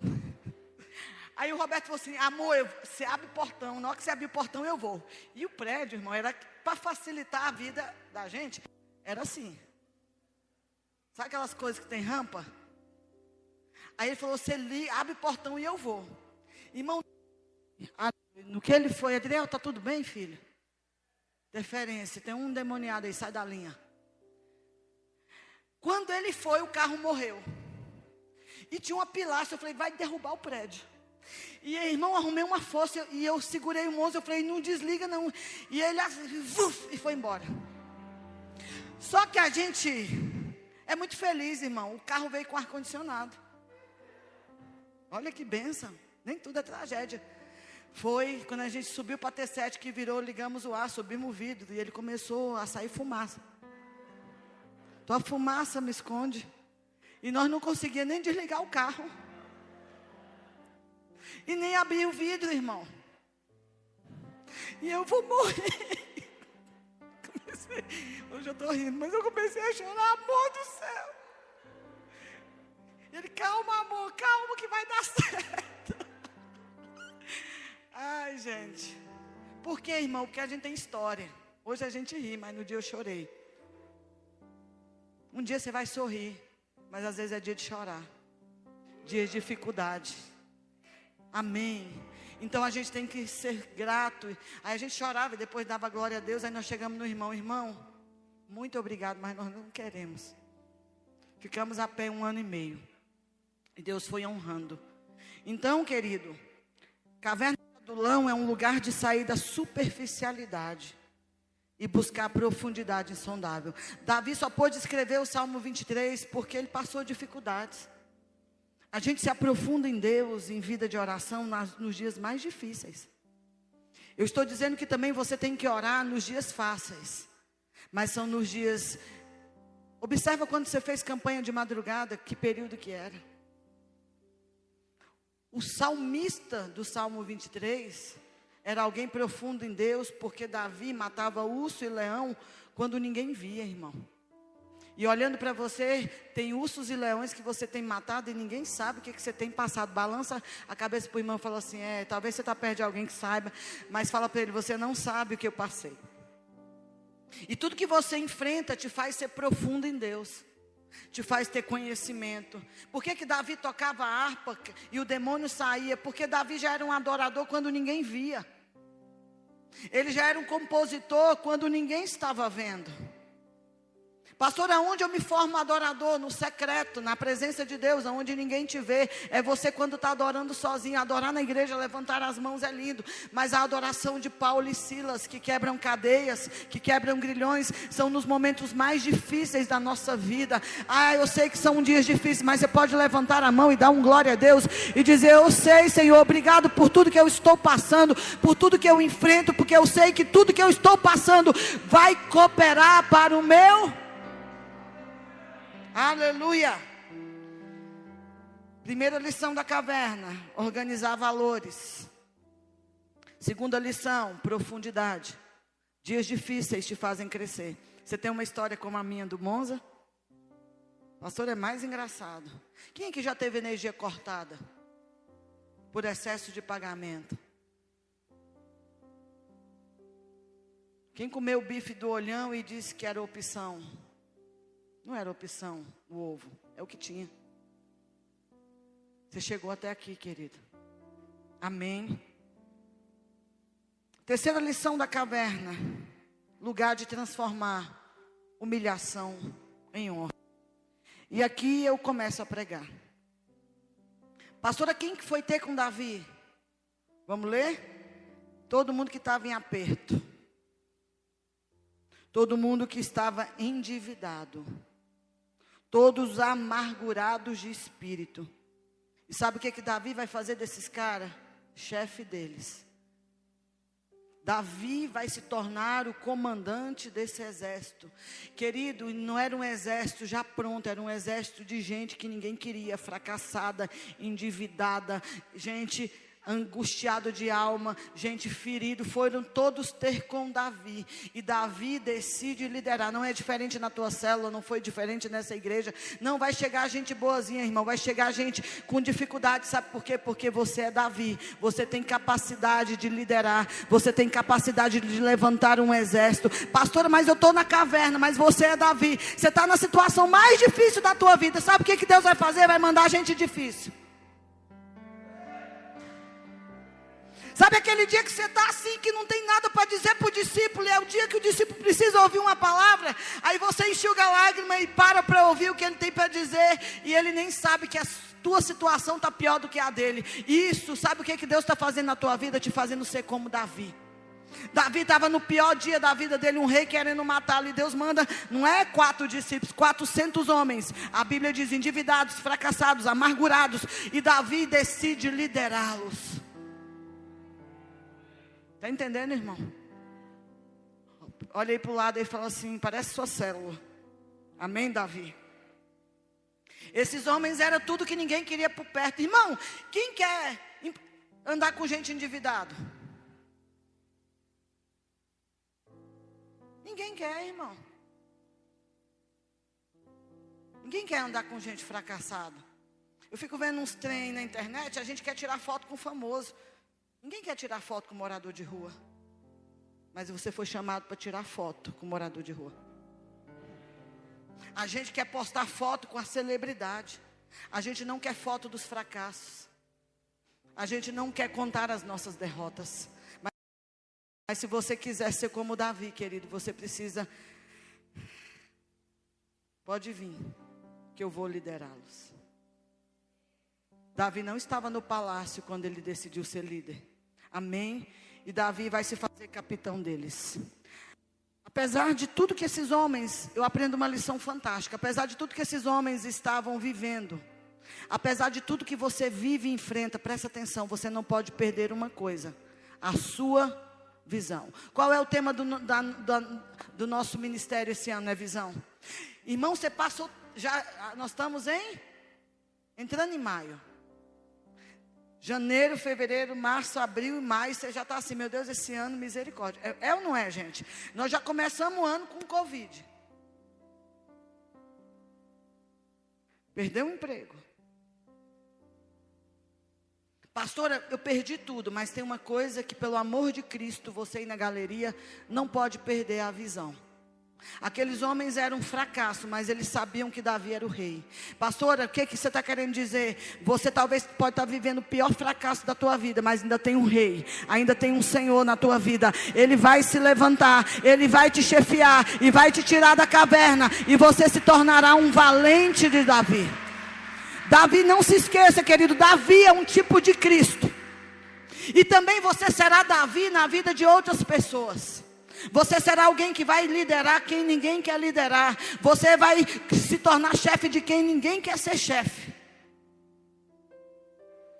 [LAUGHS] Aí o Roberto falou assim: amor, você abre o portão, na hora que você abrir o portão eu vou. E o prédio, irmão, era para facilitar a vida da gente, era assim. Sabe aquelas coisas que tem rampa? Aí ele falou: você abre o portão e eu vou. Irmão, no que ele foi, Adriel, tá tudo bem, filho? Deferência, tem um demoniado aí, sai da linha. Quando ele foi, o carro morreu. E tinha uma pilastra, eu falei, vai derrubar o prédio. E irmão, arrumei uma força e eu segurei o moço, eu falei, não desliga não. E ele uf, e foi embora. Só que a gente é muito feliz, irmão. O carro veio com ar-condicionado. Olha que benção. Nem tudo é tragédia. Foi quando a gente subiu para T7 que virou, ligamos o ar, subimos o vidro e ele começou a sair fumaça. Então a fumaça me esconde. E nós não conseguíamos nem desligar o carro. E nem abrir o vidro, irmão. E eu vou morrer. [LAUGHS] Comecei, hoje eu estou rindo, mas eu comecei a chorar, amor do céu. Ele, calma, amor, calma que vai dar certo. Ai, gente. Por que, irmão? Porque a gente tem história. Hoje a gente ri, mas no dia eu chorei. Um dia você vai sorrir, mas às vezes é dia de chorar, dia de dificuldade. Amém. Então a gente tem que ser grato. Aí a gente chorava e depois dava glória a Deus. Aí nós chegamos no irmão, irmão, muito obrigado, mas nós não queremos. Ficamos a pé um ano e meio. E Deus foi honrando. Então, querido, Caverna Adulão é um lugar de sair da superficialidade e buscar profundidade insondável. Davi só pôde escrever o Salmo 23 porque ele passou dificuldades. A gente se aprofunda em Deus, em vida de oração, nas- nos dias mais difíceis. Eu estou dizendo que também você tem que orar nos dias fáceis, mas são nos dias. Observa quando você fez campanha de madrugada, que período que era. O salmista do Salmo 23 era alguém profundo em Deus, porque Davi matava urso e leão quando ninguém via, irmão. E olhando para você, tem ursos e leões que você tem matado e ninguém sabe o que, que você tem passado. Balança a cabeça para o irmão e fala assim: é, talvez você está perto de alguém que saiba, mas fala para ele: você não sabe o que eu passei. E tudo que você enfrenta te faz ser profundo em Deus, te faz ter conhecimento. Por que, que Davi tocava harpa e o demônio saía? Porque Davi já era um adorador quando ninguém via. Ele já era um compositor quando ninguém estava vendo. Pastor, aonde eu me formo adorador? No secreto, na presença de Deus, aonde ninguém te vê. É você quando está adorando sozinho. Adorar na igreja, levantar as mãos é lindo. Mas a adoração de Paulo e Silas, que quebram cadeias, que quebram grilhões, são nos momentos mais difíceis da nossa vida. Ah, eu sei que são dias difíceis, mas você pode levantar a mão e dar um glória a Deus e dizer: Eu sei, Senhor, obrigado por tudo que eu estou passando, por tudo que eu enfrento, porque eu sei que tudo que eu estou passando vai cooperar para o meu. Aleluia. Primeira lição da caverna: organizar valores. Segunda lição: profundidade. Dias difíceis te fazem crescer. Você tem uma história como a minha do Monza? Pastor, é mais engraçado. Quem é que já teve energia cortada? Por excesso de pagamento. Quem comeu o bife do olhão e disse que era opção? Não era opção o ovo, é o que tinha. Você chegou até aqui, querido. Amém. Terceira lição da caverna: lugar de transformar humilhação em honra. E aqui eu começo a pregar. Pastora, quem que foi ter com Davi? Vamos ler? Todo mundo que estava em aperto. Todo mundo que estava endividado. Todos amargurados de espírito. E sabe o que que Davi vai fazer desses caras? Chefe deles. Davi vai se tornar o comandante desse exército. Querido, não era um exército já pronto, era um exército de gente que ninguém queria, fracassada, endividada, gente angustiado de alma, gente ferido, foram todos ter com Davi. E Davi decide liderar. Não é diferente na tua célula, não foi diferente nessa igreja. Não vai chegar gente boazinha, irmão. Vai chegar gente com dificuldade. Sabe por quê? Porque você é Davi. Você tem capacidade de liderar. Você tem capacidade de levantar um exército. Pastora, mas eu estou na caverna. Mas você é Davi. Você está na situação mais difícil da tua vida. Sabe o que, que Deus vai fazer? Vai mandar gente difícil. Sabe aquele dia que você está assim, que não tem nada para dizer para o discípulo, é o dia que o discípulo precisa ouvir uma palavra, aí você enxuga a lágrima e para para ouvir o que ele tem para dizer, e ele nem sabe que a tua situação está pior do que a dele. Isso, sabe o que, que Deus está fazendo na tua vida? Te fazendo ser como Davi. Davi estava no pior dia da vida dele, um rei querendo matá-lo, e Deus manda, não é quatro discípulos, 400 homens. A Bíblia diz endividados, fracassados, amargurados, e Davi decide liderá-los. Está entendendo, irmão? Olha aí para o lado e fala assim: parece sua célula. Amém, Davi? Esses homens eram tudo que ninguém queria por perto. Irmão, quem quer andar com gente endividado? Ninguém quer, irmão. Ninguém quer andar com gente fracassada. Eu fico vendo uns trem na internet, a gente quer tirar foto com famoso. Ninguém quer tirar foto com morador de rua. Mas você foi chamado para tirar foto com morador de rua. A gente quer postar foto com a celebridade. A gente não quer foto dos fracassos. A gente não quer contar as nossas derrotas. Mas, mas se você quiser ser como Davi, querido, você precisa. Pode vir, que eu vou liderá-los. Davi não estava no palácio quando ele decidiu ser líder. Amém? E Davi vai se fazer capitão deles. Apesar de tudo que esses homens, eu aprendo uma lição fantástica. Apesar de tudo que esses homens estavam vivendo, apesar de tudo que você vive e enfrenta, presta atenção, você não pode perder uma coisa: a sua visão. Qual é o tema do, da, da, do nosso ministério esse ano? É visão. Irmão, você passou, já, nós estamos em, entrando em maio. Janeiro, fevereiro, março, abril e maio, você já está assim, meu Deus, esse ano, misericórdia. É, é ou não é, gente? Nós já começamos o ano com Covid. Perdeu o emprego. Pastora, eu perdi tudo, mas tem uma coisa que, pelo amor de Cristo, você aí na galeria não pode perder a visão. Aqueles homens eram um fracasso, mas eles sabiam que Davi era o rei. Pastora, o que, que você está querendo dizer? Você talvez pode estar tá vivendo o pior fracasso da tua vida, mas ainda tem um rei, ainda tem um Senhor na tua vida. Ele vai se levantar, ele vai te chefiar e vai te tirar da caverna, e você se tornará um valente de Davi. Davi, não se esqueça, querido, Davi é um tipo de Cristo. E também você será Davi na vida de outras pessoas. Você será alguém que vai liderar quem ninguém quer liderar. Você vai se tornar chefe de quem ninguém quer ser chefe.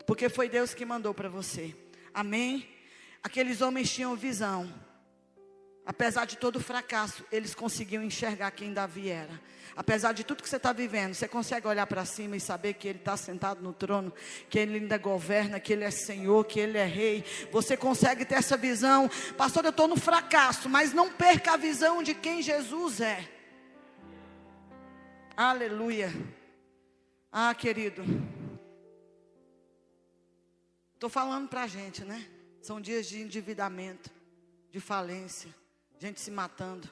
Porque foi Deus que mandou para você. Amém? Aqueles homens tinham visão. Apesar de todo o fracasso, eles conseguiam enxergar quem Davi era. Apesar de tudo que você está vivendo, você consegue olhar para cima e saber que Ele está sentado no trono, que Ele ainda governa, que Ele é Senhor, que Ele é Rei. Você consegue ter essa visão. Pastor, eu estou no fracasso, mas não perca a visão de quem Jesus é. Aleluia. Ah, querido. Estou falando para a gente, né? São dias de endividamento, de falência, gente se matando.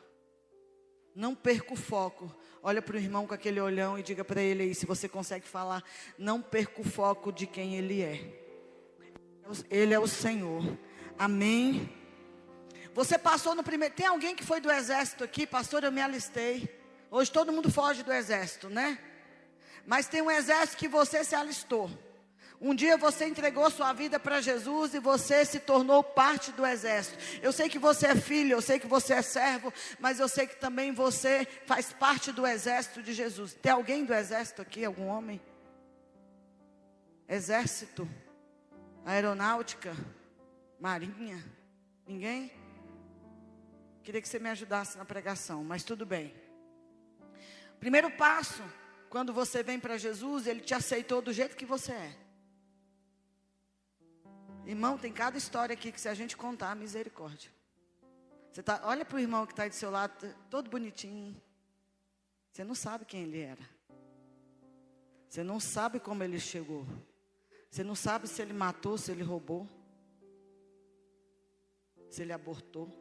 Não perca o foco. Olha para o irmão com aquele olhão e diga para ele aí, se você consegue falar, não perca o foco de quem ele é. Ele é o Senhor. Amém. Você passou no primeiro. Tem alguém que foi do exército aqui, pastor? Eu me alistei. Hoje todo mundo foge do exército, né? Mas tem um exército que você se alistou. Um dia você entregou sua vida para Jesus e você se tornou parte do exército. Eu sei que você é filho, eu sei que você é servo, mas eu sei que também você faz parte do exército de Jesus. Tem alguém do exército aqui? Algum homem? Exército, aeronáutica, marinha? Ninguém? Queria que você me ajudasse na pregação, mas tudo bem. Primeiro passo, quando você vem para Jesus, ele te aceitou do jeito que você é. Irmão, tem cada história aqui que se a gente contar, misericórdia. Você tá, olha para o irmão que está do seu lado, todo bonitinho. Você não sabe quem ele era. Você não sabe como ele chegou. Você não sabe se ele matou, se ele roubou. Se ele abortou.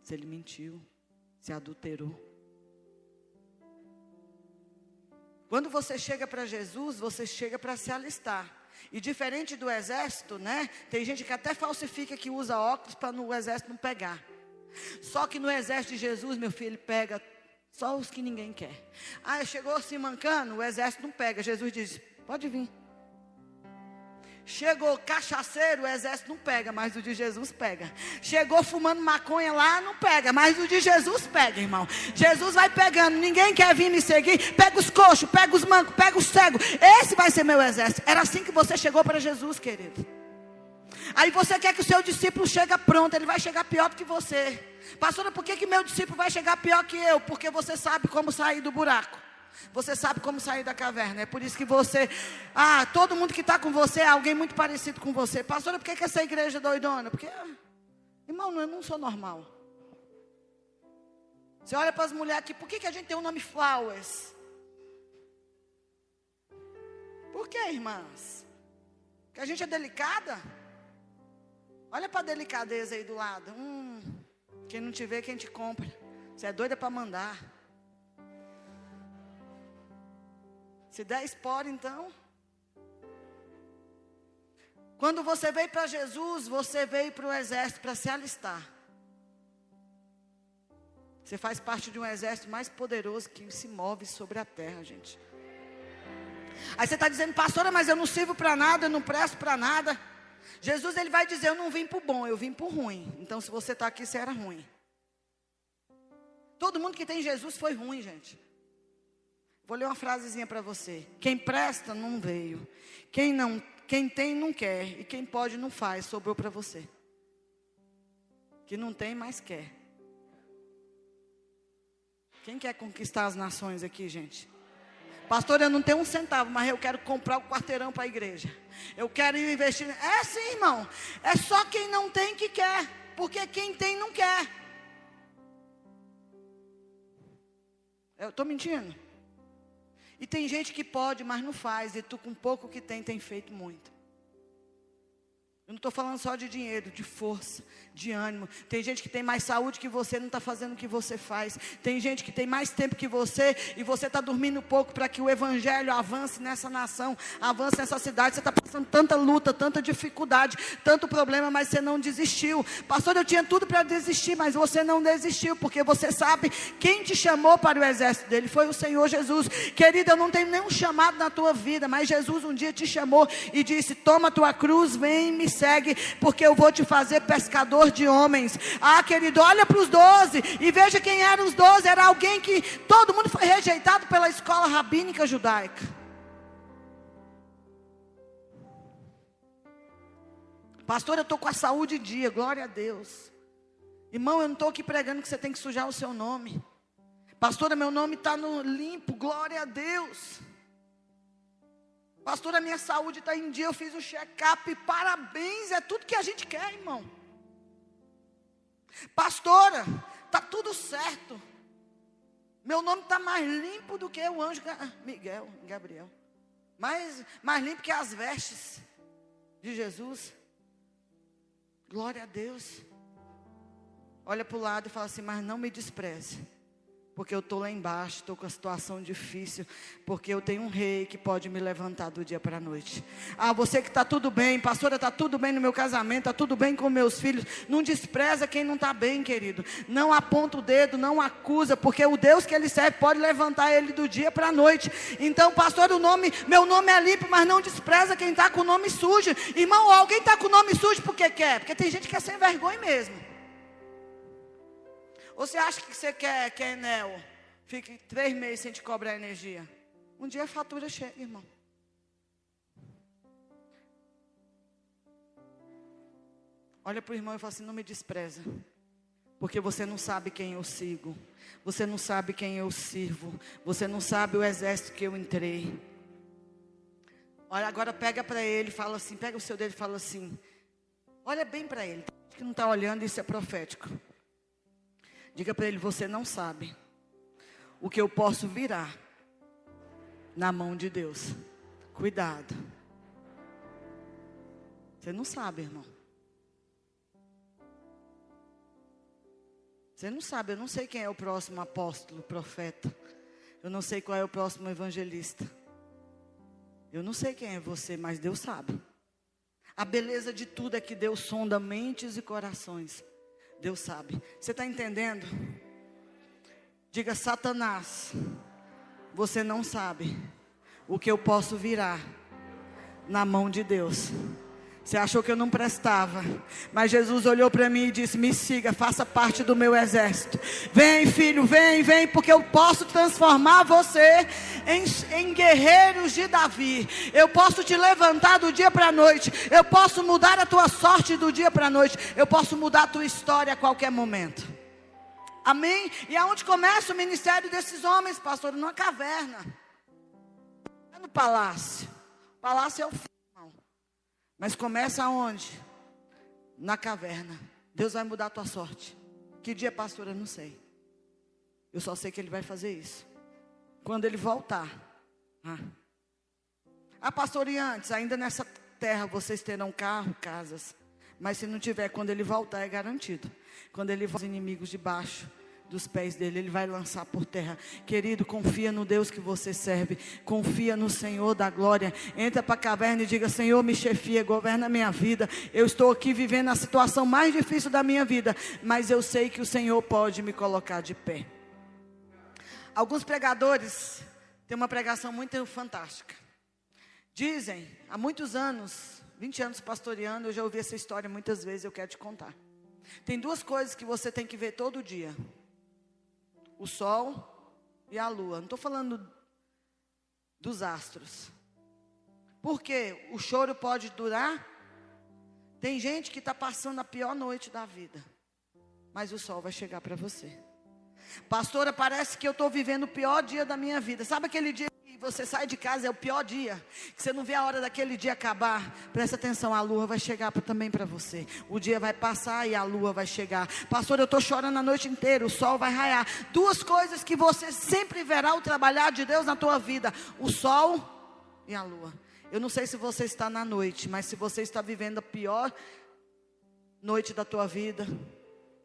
Se ele mentiu. Se adulterou. Quando você chega para Jesus, você chega para se alistar. E diferente do exército, né? Tem gente que até falsifica que usa óculos para no exército não pegar. Só que no exército de Jesus, meu filho, pega só os que ninguém quer. Ah, chegou assim mancando, o exército não pega. Jesus diz: pode vir. Chegou cachaceiro, o exército não pega, mas o de Jesus pega. Chegou fumando maconha lá, não pega, mas o de Jesus pega, irmão. Jesus vai pegando, ninguém quer vir me seguir. Pega os coxos, pega os mancos, pega os cegos. Esse vai ser meu exército. Era assim que você chegou para Jesus, querido. Aí você quer que o seu discípulo chegue pronto, ele vai chegar pior do que você. Pastora, por que, que meu discípulo vai chegar pior que eu? Porque você sabe como sair do buraco. Você sabe como sair da caverna. É por isso que você. Ah, todo mundo que está com você é alguém muito parecido com você. Pastora, por que, que essa igreja é doidona? Porque, irmão, eu não sou normal. Você olha para as mulheres aqui, por que, que a gente tem o nome Flowers? Por que, irmãs? Que a gente é delicada? Olha para a delicadeza aí do lado. Hum, quem não te vê, quem te compra. Você é doida para mandar. Se der espora, então. Quando você veio para Jesus, você veio para o exército para se alistar. Você faz parte de um exército mais poderoso que se move sobre a terra, gente. Aí você está dizendo, pastora, mas eu não sirvo para nada, eu não presto para nada. Jesus ele vai dizer, eu não vim para o bom, eu vim para o ruim. Então, se você está aqui, você era ruim. Todo mundo que tem Jesus foi ruim, gente. Vou ler uma frasezinha para você. Quem presta não veio. Quem não, quem tem não quer e quem pode não faz. Sobrou para você. Que não tem, mas quer. Quem quer conquistar as nações aqui, gente? Pastor, eu não tenho um centavo, mas eu quero comprar o quarteirão para a igreja. Eu quero investir. É sim, irmão. É só quem não tem que quer. Porque quem tem não quer. Eu estou mentindo? E tem gente que pode, mas não faz. E tu, com pouco que tem, tem feito muito. Eu não estou falando só de dinheiro, de força, de ânimo. Tem gente que tem mais saúde que você, não está fazendo o que você faz. Tem gente que tem mais tempo que você e você está dormindo pouco para que o evangelho avance nessa nação, avance nessa cidade. Você está passando tanta luta, tanta dificuldade, tanto problema, mas você não desistiu. Pastor, eu tinha tudo para desistir, mas você não desistiu, porque você sabe quem te chamou para o exército dele foi o Senhor Jesus. Querida, eu não tenho nenhum chamado na tua vida, mas Jesus um dia te chamou e disse: Toma tua cruz, vem me segue, porque eu vou te fazer pescador de homens. Ah, querido, olha para os doze e veja quem eram os doze. Era alguém que todo mundo foi rejeitado pela escola rabínica judaica. Pastor, eu estou com a saúde em dia, glória a Deus. Irmão, eu não estou aqui pregando que você tem que sujar o seu nome. Pastora, meu nome está no limpo, glória a Deus. Pastor, a minha saúde está em dia, eu fiz um check-up, parabéns, é tudo que a gente quer, irmão. Pastora, está tudo certo. Meu nome está mais limpo do que o anjo Miguel, Gabriel. Mais, mais limpo que as vestes de Jesus. Glória a Deus. Olha para o lado e fala assim: Mas não me despreze porque eu estou lá embaixo, estou com a situação difícil, porque eu tenho um rei que pode me levantar do dia para a noite. Ah, você que está tudo bem, pastora, está tudo bem no meu casamento, está tudo bem com meus filhos. Não despreza quem não está bem, querido. Não aponta o dedo, não acusa, porque o Deus que ele serve pode levantar ele do dia para a noite. Então, pastor, o nome, meu nome é limpo, mas não despreza quem está com o nome sujo. Irmão, alguém está com o nome sujo porque quer? Porque tem gente que é sem vergonha mesmo. Ou você acha que você quer que a Enel fique três meses sem te cobrar energia? Um dia a fatura chega, irmão. Olha para o irmão e fala assim: não me despreza. Porque você não sabe quem eu sigo. Você não sabe quem eu sirvo. Você não sabe o exército que eu entrei. Olha, agora pega para ele, fala assim, pega o seu dedo e fala assim. Olha bem para ele. Que não está olhando, isso é profético. Diga para ele: você não sabe o que eu posso virar na mão de Deus. Cuidado. Você não sabe, irmão. Você não sabe, eu não sei quem é o próximo apóstolo, profeta. Eu não sei qual é o próximo evangelista. Eu não sei quem é você, mas Deus sabe. A beleza de tudo é que Deus sonda mentes e corações. Deus sabe. Você está entendendo? Diga, Satanás, você não sabe o que eu posso virar na mão de Deus. Você achou que eu não prestava, mas Jesus olhou para mim e disse: Me siga, faça parte do meu exército. Vem, filho, vem, vem, porque eu posso transformar você em, em guerreiros de Davi. Eu posso te levantar do dia para a noite. Eu posso mudar a tua sorte do dia para a noite. Eu posso mudar a tua história a qualquer momento. Amém? E aonde começa o ministério desses homens, pastor? Numa caverna. É no palácio. O palácio é o mas começa aonde? Na caverna. Deus vai mudar a tua sorte. Que dia, pastor? Eu não sei. Eu só sei que Ele vai fazer isso. Quando Ele voltar. Ah, ah pastor, e antes? Ainda nessa terra vocês terão carro, casas. Mas se não tiver, quando Ele voltar, é garantido. Quando Ele voltar, os inimigos de baixo dos pés dele, ele vai lançar por terra. Querido, confia no Deus que você serve, confia no Senhor da glória. Entra para a caverna e diga: Senhor, me chefia, governa minha vida. Eu estou aqui vivendo a situação mais difícil da minha vida, mas eu sei que o Senhor pode me colocar de pé. Alguns pregadores têm uma pregação muito fantástica. Dizem, há muitos anos, 20 anos pastoreando, eu já ouvi essa história muitas vezes, eu quero te contar. Tem duas coisas que você tem que ver todo dia: o sol e a lua. Não estou falando dos astros. Porque o choro pode durar. Tem gente que está passando a pior noite da vida, mas o sol vai chegar para você. Pastora, parece que eu estou vivendo o pior dia da minha vida. Sabe aquele dia que você sai de casa, é o pior dia, que você não vê a hora daquele dia acabar? Presta atenção, a lua vai chegar também para você. O dia vai passar e a lua vai chegar. Pastor, eu estou chorando a noite inteira, o sol vai raiar. Duas coisas que você sempre verá o trabalhar de Deus na tua vida: o sol e a lua. Eu não sei se você está na noite, mas se você está vivendo a pior noite da tua vida,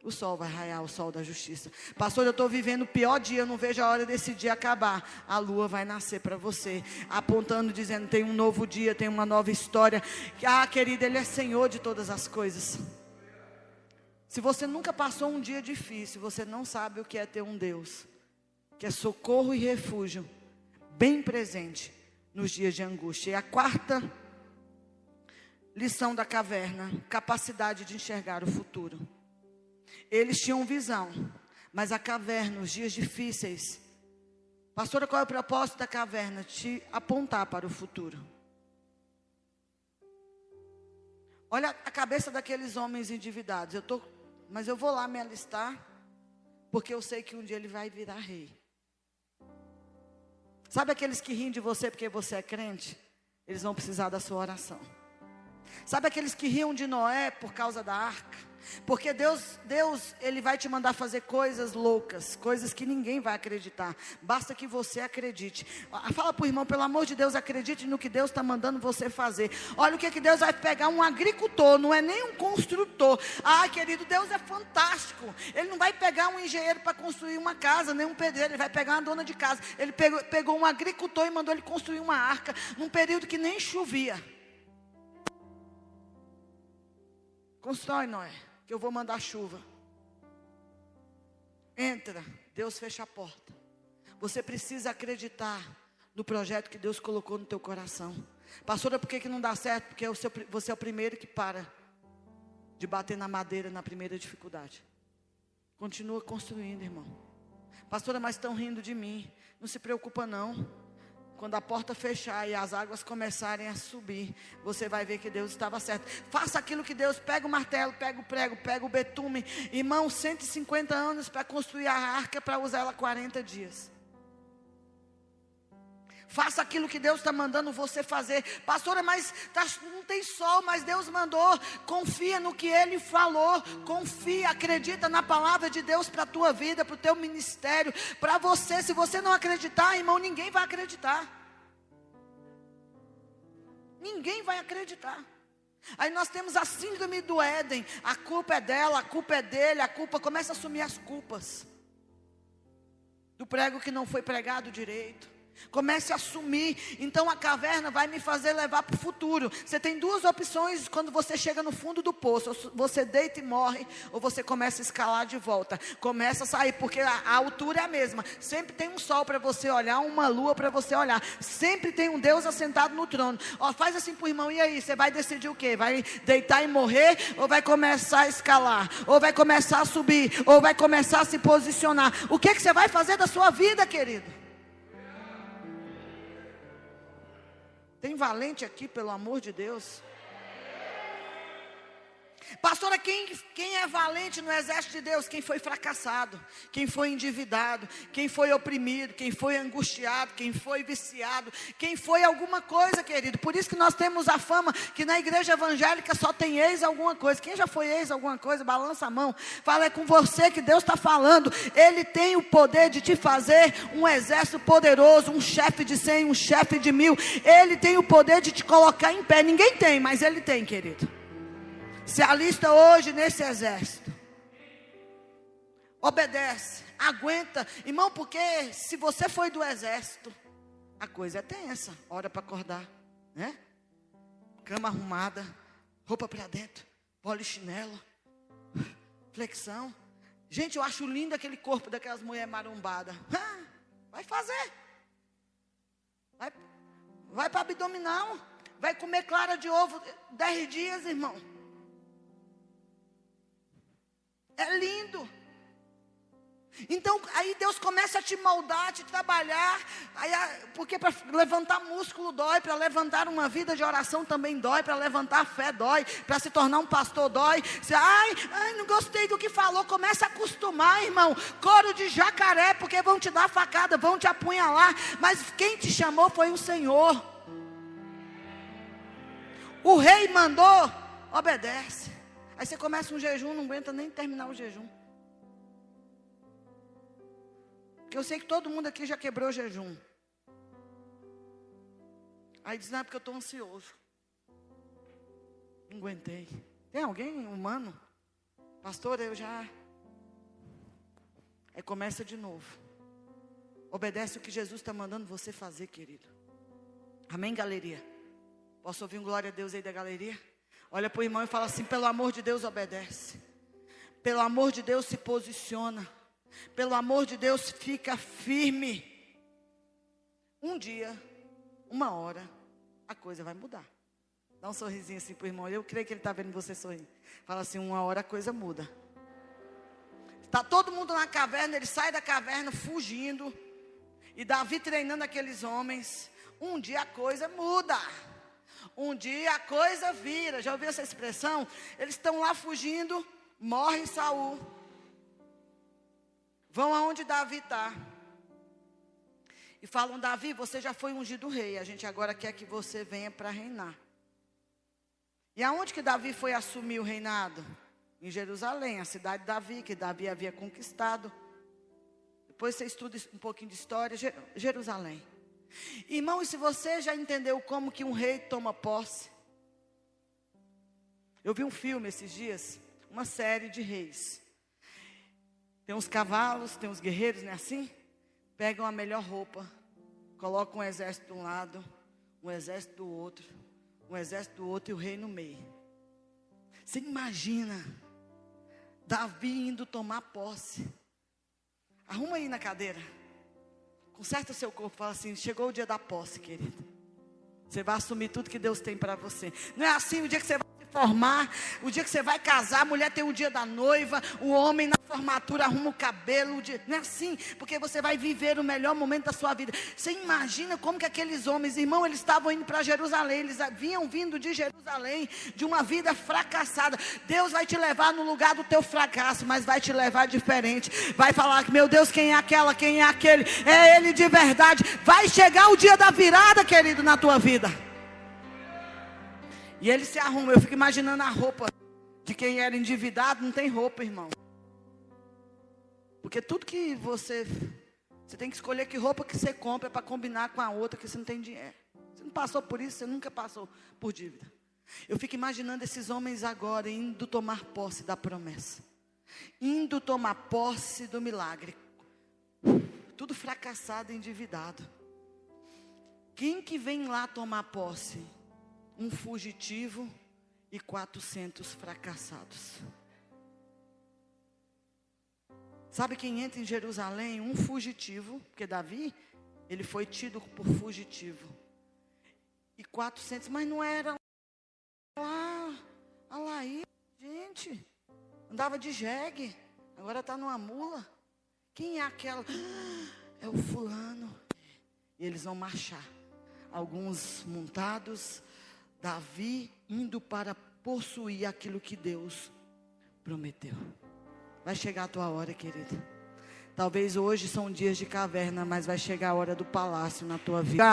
o sol vai raiar, o sol da justiça. Pastor, eu estou vivendo o pior dia, eu não vejo a hora desse dia acabar. A lua vai nascer para você, apontando, dizendo: tem um novo dia, tem uma nova história. Ah, querida, Ele é Senhor de todas as coisas. Se você nunca passou um dia difícil, você não sabe o que é ter um Deus, que é socorro e refúgio, bem presente nos dias de angústia. E a quarta lição da caverna: capacidade de enxergar o futuro. Eles tinham visão, mas a caverna, os dias difíceis. Pastora, qual é o propósito da caverna? Te apontar para o futuro. Olha a cabeça daqueles homens endividados. Eu tô, mas eu vou lá me alistar, porque eu sei que um dia ele vai virar rei. Sabe aqueles que riem de você porque você é crente? Eles vão precisar da sua oração. Sabe aqueles que riam de Noé por causa da arca? Porque Deus, Deus, ele vai te mandar fazer coisas loucas, coisas que ninguém vai acreditar. Basta que você acredite. Ah, Fala para o irmão, pelo amor de Deus, acredite no que Deus está mandando você fazer. Olha o que, que Deus vai pegar um agricultor, não é nem um construtor. Ah, querido, Deus é fantástico. Ele não vai pegar um engenheiro para construir uma casa, nem um pedreiro, ele vai pegar uma dona de casa. Ele pegou, pegou um agricultor e mandou ele construir uma arca num período que nem chovia. Constrói, Noé, que eu vou mandar chuva. Entra, Deus fecha a porta. Você precisa acreditar no projeto que Deus colocou no teu coração. Pastora, por que, que não dá certo? Porque o seu você é o primeiro que para de bater na madeira na primeira dificuldade. Continua construindo, irmão. Pastora, mas estão rindo de mim. Não se preocupa, não. Quando a porta fechar e as águas começarem a subir, você vai ver que Deus estava certo. Faça aquilo que Deus pega o martelo, pega o prego, pega o betume. Irmão, 150 anos para construir a arca para usar ela 40 dias. Faça aquilo que Deus está mandando você fazer. Pastora, mas tá- não tem sol, mas Deus mandou. Confia no que Ele falou. Confia, acredita na palavra de Deus para a tua vida, para o teu ministério, para você. Se você não acreditar, irmão, ninguém vai acreditar. Ninguém vai acreditar. Aí nós temos a síndrome do Éden. A culpa é dela, a culpa é dele, a culpa começa a assumir as culpas do prego que não foi pregado direito. Comece a assumir. Então a caverna vai me fazer levar para o futuro. Você tem duas opções quando você chega no fundo do poço: você deita e morre, ou você começa a escalar de volta. Começa a sair, porque a, a altura é a mesma. Sempre tem um sol para você olhar, uma lua para você olhar. Sempre tem um Deus assentado no trono. Ó, faz assim para o irmão, e aí? Você vai decidir o quê? Vai deitar e morrer? Ou vai começar a escalar? Ou vai começar a subir? Ou vai começar a se posicionar? O que, que você vai fazer da sua vida, querido? Tem valente aqui, pelo amor de Deus? Pastora, quem, quem é valente no exército de Deus? Quem foi fracassado, quem foi endividado, quem foi oprimido, quem foi angustiado, quem foi viciado, quem foi alguma coisa, querido. Por isso que nós temos a fama que na igreja evangélica só tem ex alguma coisa. Quem já foi ex alguma coisa, balança a mão. Fala é com você que Deus está falando. Ele tem o poder de te fazer um exército poderoso, um chefe de cem, um chefe de mil. Ele tem o poder de te colocar em pé. Ninguém tem, mas ele tem, querido. Se alista hoje nesse exército. Obedece, aguenta. Irmão, porque se você foi do exército, a coisa é tensa. Hora para acordar, né? Cama arrumada, roupa para dentro, polichinelo, flexão. Gente, eu acho lindo aquele corpo daquelas mulheres marombadas. Vai fazer. Vai, vai para abdominal. Vai comer clara de ovo dez dias, irmão. É lindo. Então, aí Deus começa a te moldar, a te trabalhar, aí, porque para levantar músculo dói, para levantar uma vida de oração também dói, para levantar fé dói, para se tornar um pastor dói. Você, ai, ai, não gostei do que falou, começa a acostumar, irmão. Coro de jacaré, porque vão te dar facada, vão te apunhalar, mas quem te chamou foi o Senhor. O rei mandou, obedece. Aí você começa um jejum, não aguenta nem terminar o jejum. Porque eu sei que todo mundo aqui já quebrou jejum. Aí diz, não, é porque eu estou ansioso. Não aguentei. Tem alguém humano? Pastor, eu já. Aí começa de novo. Obedece o que Jesus está mandando você fazer, querido. Amém, galeria? Posso ouvir um glória a Deus aí da galeria? Olha para o irmão e fala assim: pelo amor de Deus, obedece. Pelo amor de Deus, se posiciona. Pelo amor de Deus, fica firme. Um dia, uma hora, a coisa vai mudar. Dá um sorrisinho assim pro irmão. Eu creio que ele está vendo você sorrir. Fala assim: uma hora a coisa muda. Está todo mundo na caverna, ele sai da caverna fugindo. E Davi treinando aqueles homens. Um dia a coisa muda. Um dia a coisa vira. Já ouviu essa expressão? Eles estão lá fugindo, morre Saul. Vão aonde Davi está. E falam, Davi, você já foi ungido rei. A gente agora quer que você venha para reinar. E aonde que Davi foi assumir o reinado? Em Jerusalém, a cidade de Davi, que Davi havia conquistado. Depois você estuda um pouquinho de história, Je- Jerusalém. Irmão, e se você já entendeu como que um rei toma posse? Eu vi um filme esses dias, uma série de reis. Tem uns cavalos, tem uns guerreiros, não é assim? Pegam a melhor roupa, colocam um exército de um lado, um exército do outro, um exército do outro e o rei no meio. Você imagina Davi indo tomar posse. Arruma aí na cadeira. Conserta o seu corpo. Fala assim: chegou o dia da posse, querido. Você vai assumir tudo que Deus tem para você. Não é assim o dia que você vai formar, o dia que você vai casar, a mulher tem o dia da noiva, o homem na formatura arruma o cabelo. o dia- Não é assim, porque você vai viver o melhor momento da sua vida. Você imagina como que aqueles homens, irmão, eles estavam indo para Jerusalém, eles vinham vindo de Jerusalém, de uma vida fracassada. Deus vai te levar no lugar do teu fracasso, mas vai te levar diferente. Vai falar que, meu Deus, quem é aquela, quem é aquele? É Ele de verdade. Vai chegar o dia da virada, querido, na tua vida. E ele se arruma. Eu fico imaginando a roupa de quem era endividado, não tem roupa, irmão. Porque tudo que você. Você tem que escolher que roupa que você compra para combinar com a outra que você não tem dinheiro. Você não passou por isso, você nunca passou por dívida. Eu fico imaginando esses homens agora indo tomar posse da promessa. Indo tomar posse do milagre. Tudo fracassado, endividado. Quem que vem lá tomar posse? Um fugitivo e 400 fracassados. Sabe quem entra em Jerusalém? Um fugitivo, porque Davi, ele foi tido por fugitivo. E 400, mas não era lá, a Laí, gente. Andava de jegue, agora está numa mula. Quem é aquela? É o fulano. E eles vão marchar. Alguns montados, Davi indo para possuir aquilo que Deus prometeu. Vai chegar a tua hora, querido. Talvez hoje são dias de caverna, mas vai chegar a hora do palácio na tua vida.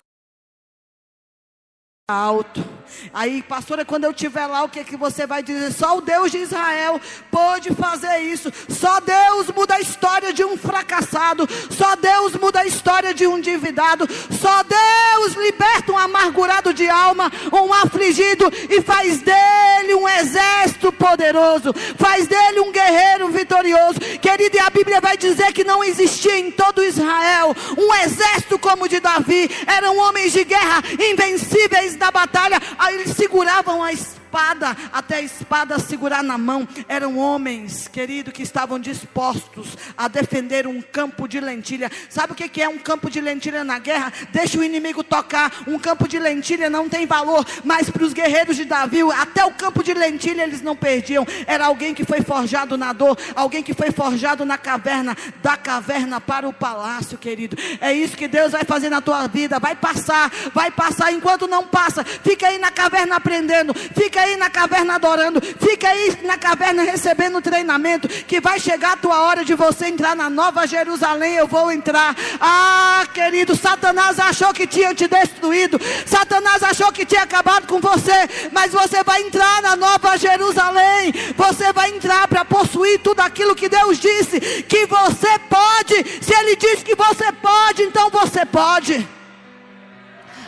Alto. Aí, pastora, quando eu estiver lá, o que, que você vai dizer? Só o Deus de Israel pode fazer isso. Só Deus muda a história de um fracassado. Só Deus muda a história de um endividado. Só Deus liberta um amargurado de alma, um afligido e faz dele um exército poderoso. Faz dele um guerreiro vitorioso. Querido, e a Bíblia vai dizer que não existia em todo Israel um exército como o de Davi. Eram homens de guerra invencíveis na batalha. Aí eles seguravam a espada, até a espada segurar na mão. Eram homens, querido, que estavam dispostos a defender um campo de lentilha. Sabe o que é um campo de lentilha na guerra? Deixa o inimigo tocar. Um campo de lentilha não tem valor, mas para os guerreiros de Davi, até o campo de lentilha eles não perdiam. Era alguém que foi forjado na dor, alguém que foi forjado na caverna, da caverna para o palácio, querido. É isso que Deus vai fazer na tua vida. Vai passar, vai passar. Enquanto não passa, fica aí na caverna aprendendo, fica aí na caverna adorando, fica aí na caverna recebendo treinamento. Que vai chegar a tua hora de você entrar na nova Jerusalém. Eu vou entrar. Ah, querido, Satanás achou que tinha te destruído, Satanás achou que tinha acabado com você, mas você vai entrar na nova Jerusalém. Você vai entrar para possuir tudo aquilo que Deus disse que você pode. Se Ele disse que você pode, então você pode.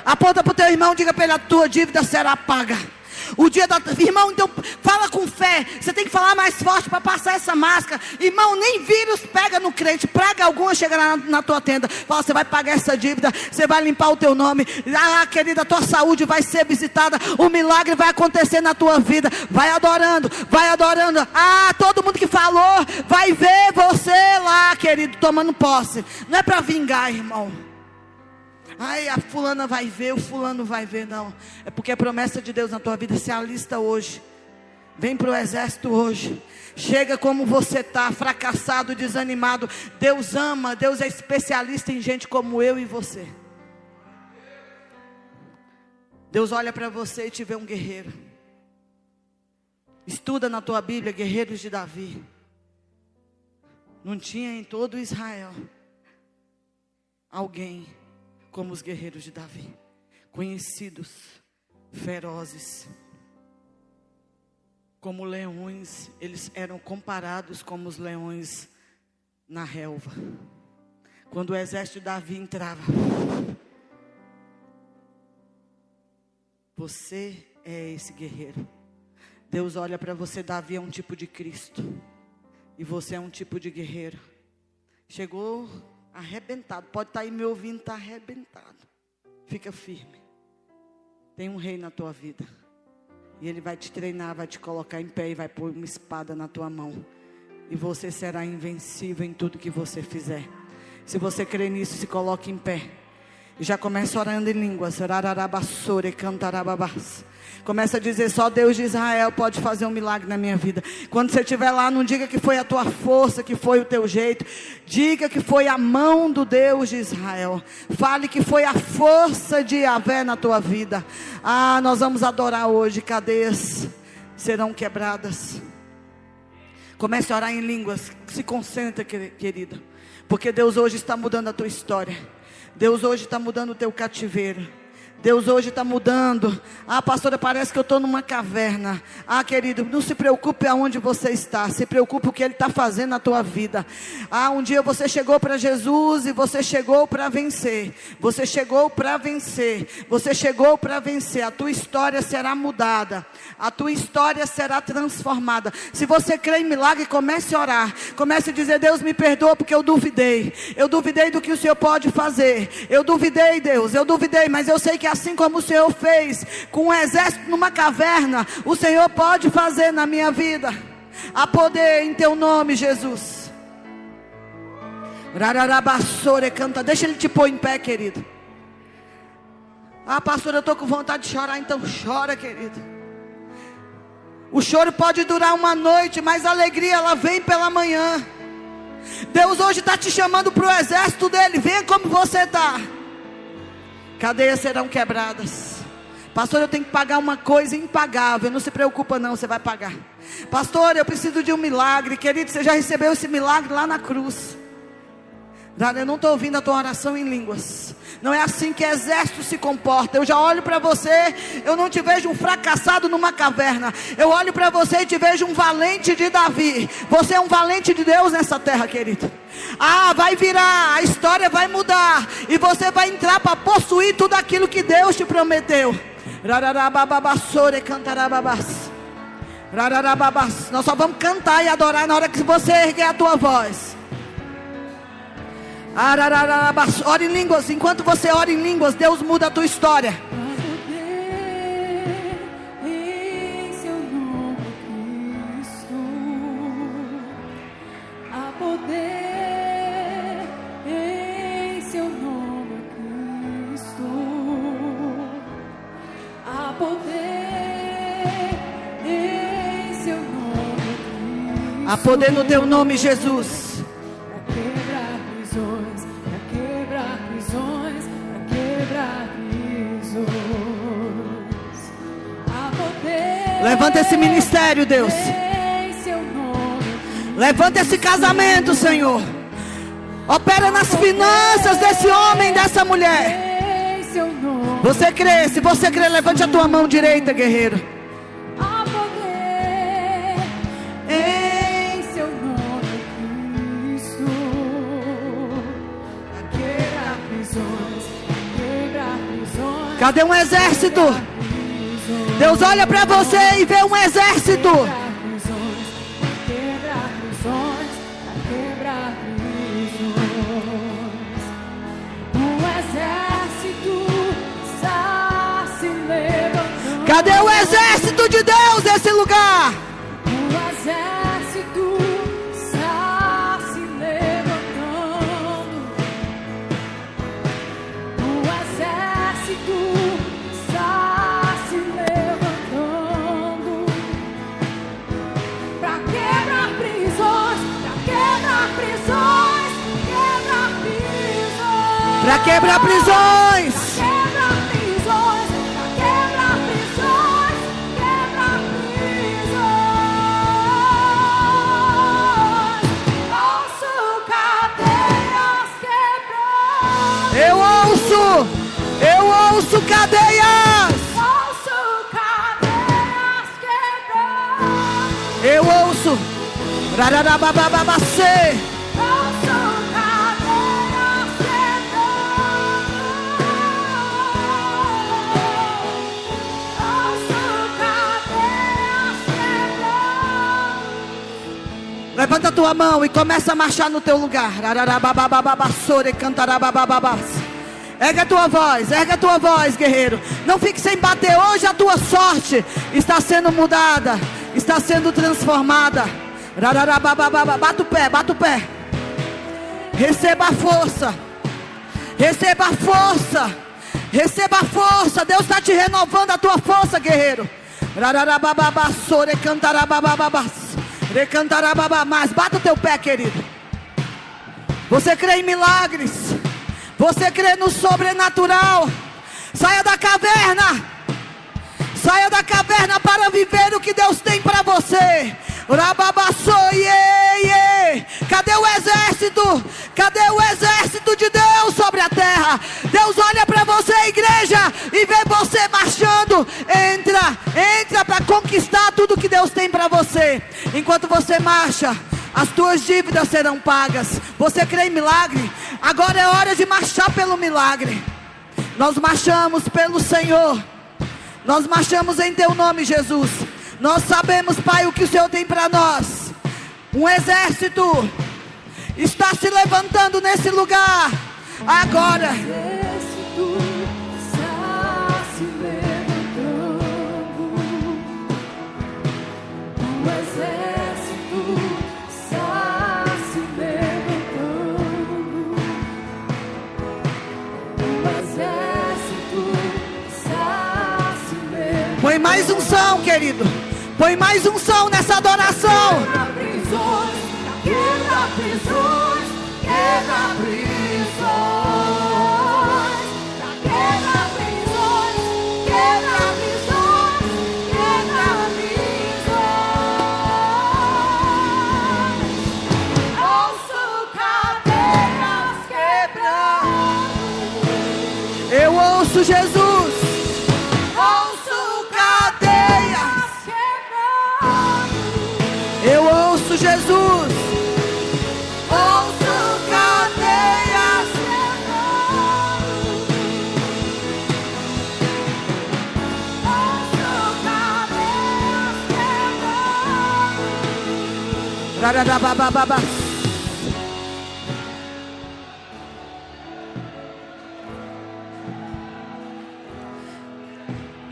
Aponta para o teu irmão, diga para ele: a tua dívida será paga. O dia da. Irmão, então fala com fé. Você tem que falar mais forte para passar essa máscara. Irmão, nem vírus pega no crente. Praga alguma chegará na, na tua tenda. Fala, você vai pagar essa dívida. Você vai limpar o teu nome. Ah, querida, tua saúde vai ser visitada. O milagre vai acontecer na tua vida. Vai adorando, vai adorando. Ah, todo mundo que falou vai ver você lá, querido, tomando posse. Não é para vingar, irmão. Ai, a fulana vai ver, o fulano vai ver. Não. É porque a promessa de Deus na tua vida se alista hoje. Vem para o exército hoje. Chega como você está, fracassado, desanimado. Deus ama, Deus é especialista em gente como eu e você. Deus olha para você e te vê um guerreiro. Estuda na tua Bíblia, guerreiros de Davi. Não tinha em todo Israel alguém como os guerreiros de Davi, conhecidos, ferozes, como leões, eles eram comparados como os leões na relva. Quando o exército de Davi entrava, você é esse guerreiro. Deus olha para você, Davi é um tipo de Cristo, e você é um tipo de guerreiro. Chegou arrebentado. Pode estar aí me ouvindo, está arrebentado. Fica firme. Tem um rei na tua vida. E ele vai te treinar, vai te colocar em pé e vai pôr uma espada na tua mão. E você será invencível em tudo que você fizer. Se você crê nisso, se coloque em pé. E já começa orando em línguas. Rararabassore, cantarababás. Começa a dizer: só Deus de Israel pode fazer um milagre na minha vida. Quando você estiver lá, não diga que foi a tua força, que foi o teu jeito. Diga que foi a mão do Deus de Israel. Fale que foi a força de Yahvé na tua vida. Ah, nós vamos adorar hoje. Cadeias serão quebradas. Comece a orar em línguas. Se concentra, querida. Porque Deus hoje está mudando a tua história. Deus hoje está mudando o teu cativeiro. Deus hoje está mudando. Ah, pastora, parece que eu estou numa caverna. Ah, querido, não se preocupe aonde você está. Se preocupe o que Ele está fazendo na tua vida. Ah, um dia você chegou para Jesus e você chegou para vencer. Você chegou para vencer. Você chegou para vencer. A tua história será mudada. A tua história será transformada. Se você crê em milagre, comece a orar. Comece a dizer: Deus me perdoa porque eu duvidei. Eu duvidei do que o Senhor pode fazer. Eu duvidei, Deus. Eu duvidei, mas eu sei que assim como o Senhor fez com um exército numa caverna, o Senhor pode fazer na minha vida. Há poder em teu nome, Jesus. Rararabassore canta. Deixa ele te pôr em pé, querido. Ah, pastor, eu estou com vontade de chorar, então chora, querido. O choro pode durar uma noite, mas a alegria ela vem pela manhã. Deus hoje está te chamando para o exército dele. Venha como você está. Cadeias serão quebradas. Pastor, eu tenho que pagar uma coisa impagável. Não se preocupa, não, você vai pagar. Pastor, eu preciso de um milagre. Querido, você já recebeu esse milagre lá na cruz. Eu não estou ouvindo a tua oração em línguas. Não é assim que exército se comporta. Eu já olho para você, eu não te vejo um fracassado numa caverna. Eu olho para você e te vejo um valente de Davi. Você é um valente de Deus nessa terra, querido. Ah, vai virar, história vai mudar. E você vai entrar para possuir tudo aquilo que Deus te prometeu. Nós só vamos cantar e adorar na hora que você erguer a tua voz. Arararabas. Ora em línguas. Enquanto você ora em línguas, Deus muda a tua história. Há poder no teu nome, Jesus. Pra quebrar prisões, pra quebrar prisões, pra quebrar prisões. Há poder Levanta esse ministério, Deus. Levanta esse casamento, Senhor. Opera nas finanças desse homem, dessa mulher. Você crê? Se você crê, levante a tua mão direita, guerreiro. Cadê um exército? Deus olha para você e vê um exército. Cadê o exército de Deus nesse lugar? Para quebrar prisões. Quebrar prisões, pra quebrar prisões, quebrar prisões. Ouço cadeias quebrando. Eu ouço. Eu ouço cadeias. Ouço cadeias quebrando. Eu ouço. Rararababababacê. Levanta a tua mão e começa a marchar no teu lugar. Erga a tua voz, erga a tua voz, guerreiro. Não fique sem bater. Hoje a tua sorte está sendo mudada, está sendo transformada. Bata o pé, bata o pé. Receba a força. Receba a força. Receba a força. Deus está te renovando a tua força, guerreiro. Rararabababassore, cantarababababás. Recantarababá. Mas bata o teu pé, querido. Você crê em milagres. Você crê no sobrenatural. Saia da caverna. Saia da caverna para viver o que Deus tem para você. Cadê o exército? Cadê o exército de Deus sobre a terra? Deus olha para você, igreja, e vê você marchando. Entra, entra para conquistar tudo que Deus tem para você. Enquanto você marcha, as tuas dívidas serão pagas. Você crê em milagre? Agora é hora de marchar pelo milagre. Nós marchamos pelo Senhor. Nós marchamos em teu nome, Jesus. Nós sabemos, Pai, o que o Senhor tem para nós. Um exército está se levantando nesse lugar. Agora, exército está se levantando. O exército está se levantando. O exército está se levantando. põe mais um som, querido. Põe mais um som nessa adoração. Quebra prisões, quebra prisões, quebra prisões.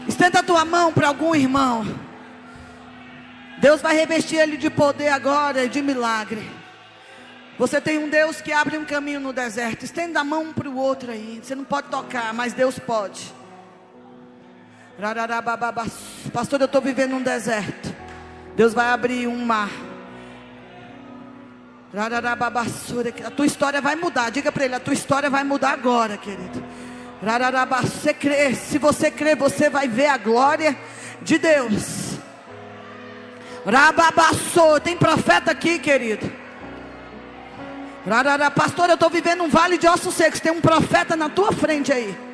Estenda a tua mão para algum irmão. Deus vai revestir ele de poder agora e de milagre. Você tem um Deus que abre um caminho no deserto. Estenda a mão para o outro aí. Você não pode tocar, mas Deus pode. Pastor, eu estou vivendo um deserto. Deus vai abrir um mar. A tua história vai mudar. Diga para ele, a tua história vai mudar agora, querido. Você crê, se você crê, você vai ver a glória de Deus. Tem profeta aqui, querido. Pastor, eu estou vivendo um vale de ossos secos. Tem um profeta na tua frente aí.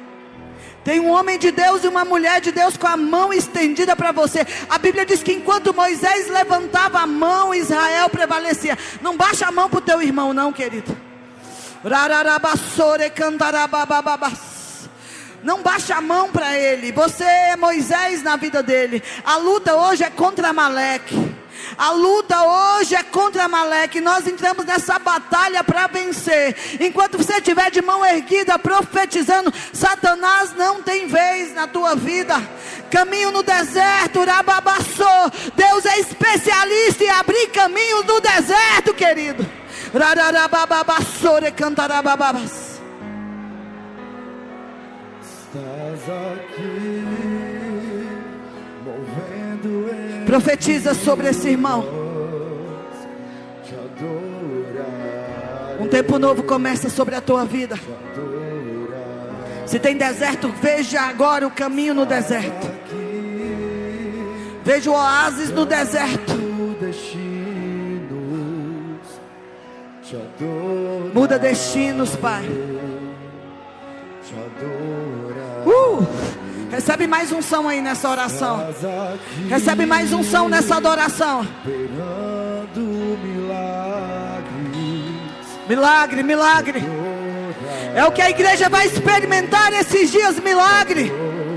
Tem um homem de Deus e uma mulher de Deus com a mão estendida para você. A Bíblia diz que enquanto Moisés levantava a mão, Israel prevalecia. Não baixa a mão para o teu irmão, não, querido. Não baixa a mão para ele. Você é Moisés na vida dele. A luta hoje é contra Amaleque. A luta hoje é contra Amaleque. Nós entramos nessa batalha para vencer. Enquanto você estiver de mão erguida, profetizando, Satanás não tem vez na tua vida. Caminho no deserto, Rababassou. Deus é especialista em abrir caminhos no deserto, querido. Rararababassore cantarabababas. Profetiza sobre esse irmão. Um tempo novo começa sobre a tua vida. Se tem deserto, veja agora o caminho no deserto. Veja o oásis no deserto. Muda destinos, Pai. Uh! Recebe mais unção aí nessa oração. Recebe mais unção nessa adoração. Milagre, milagre. É o que a igreja vai experimentar esses dias, milagre.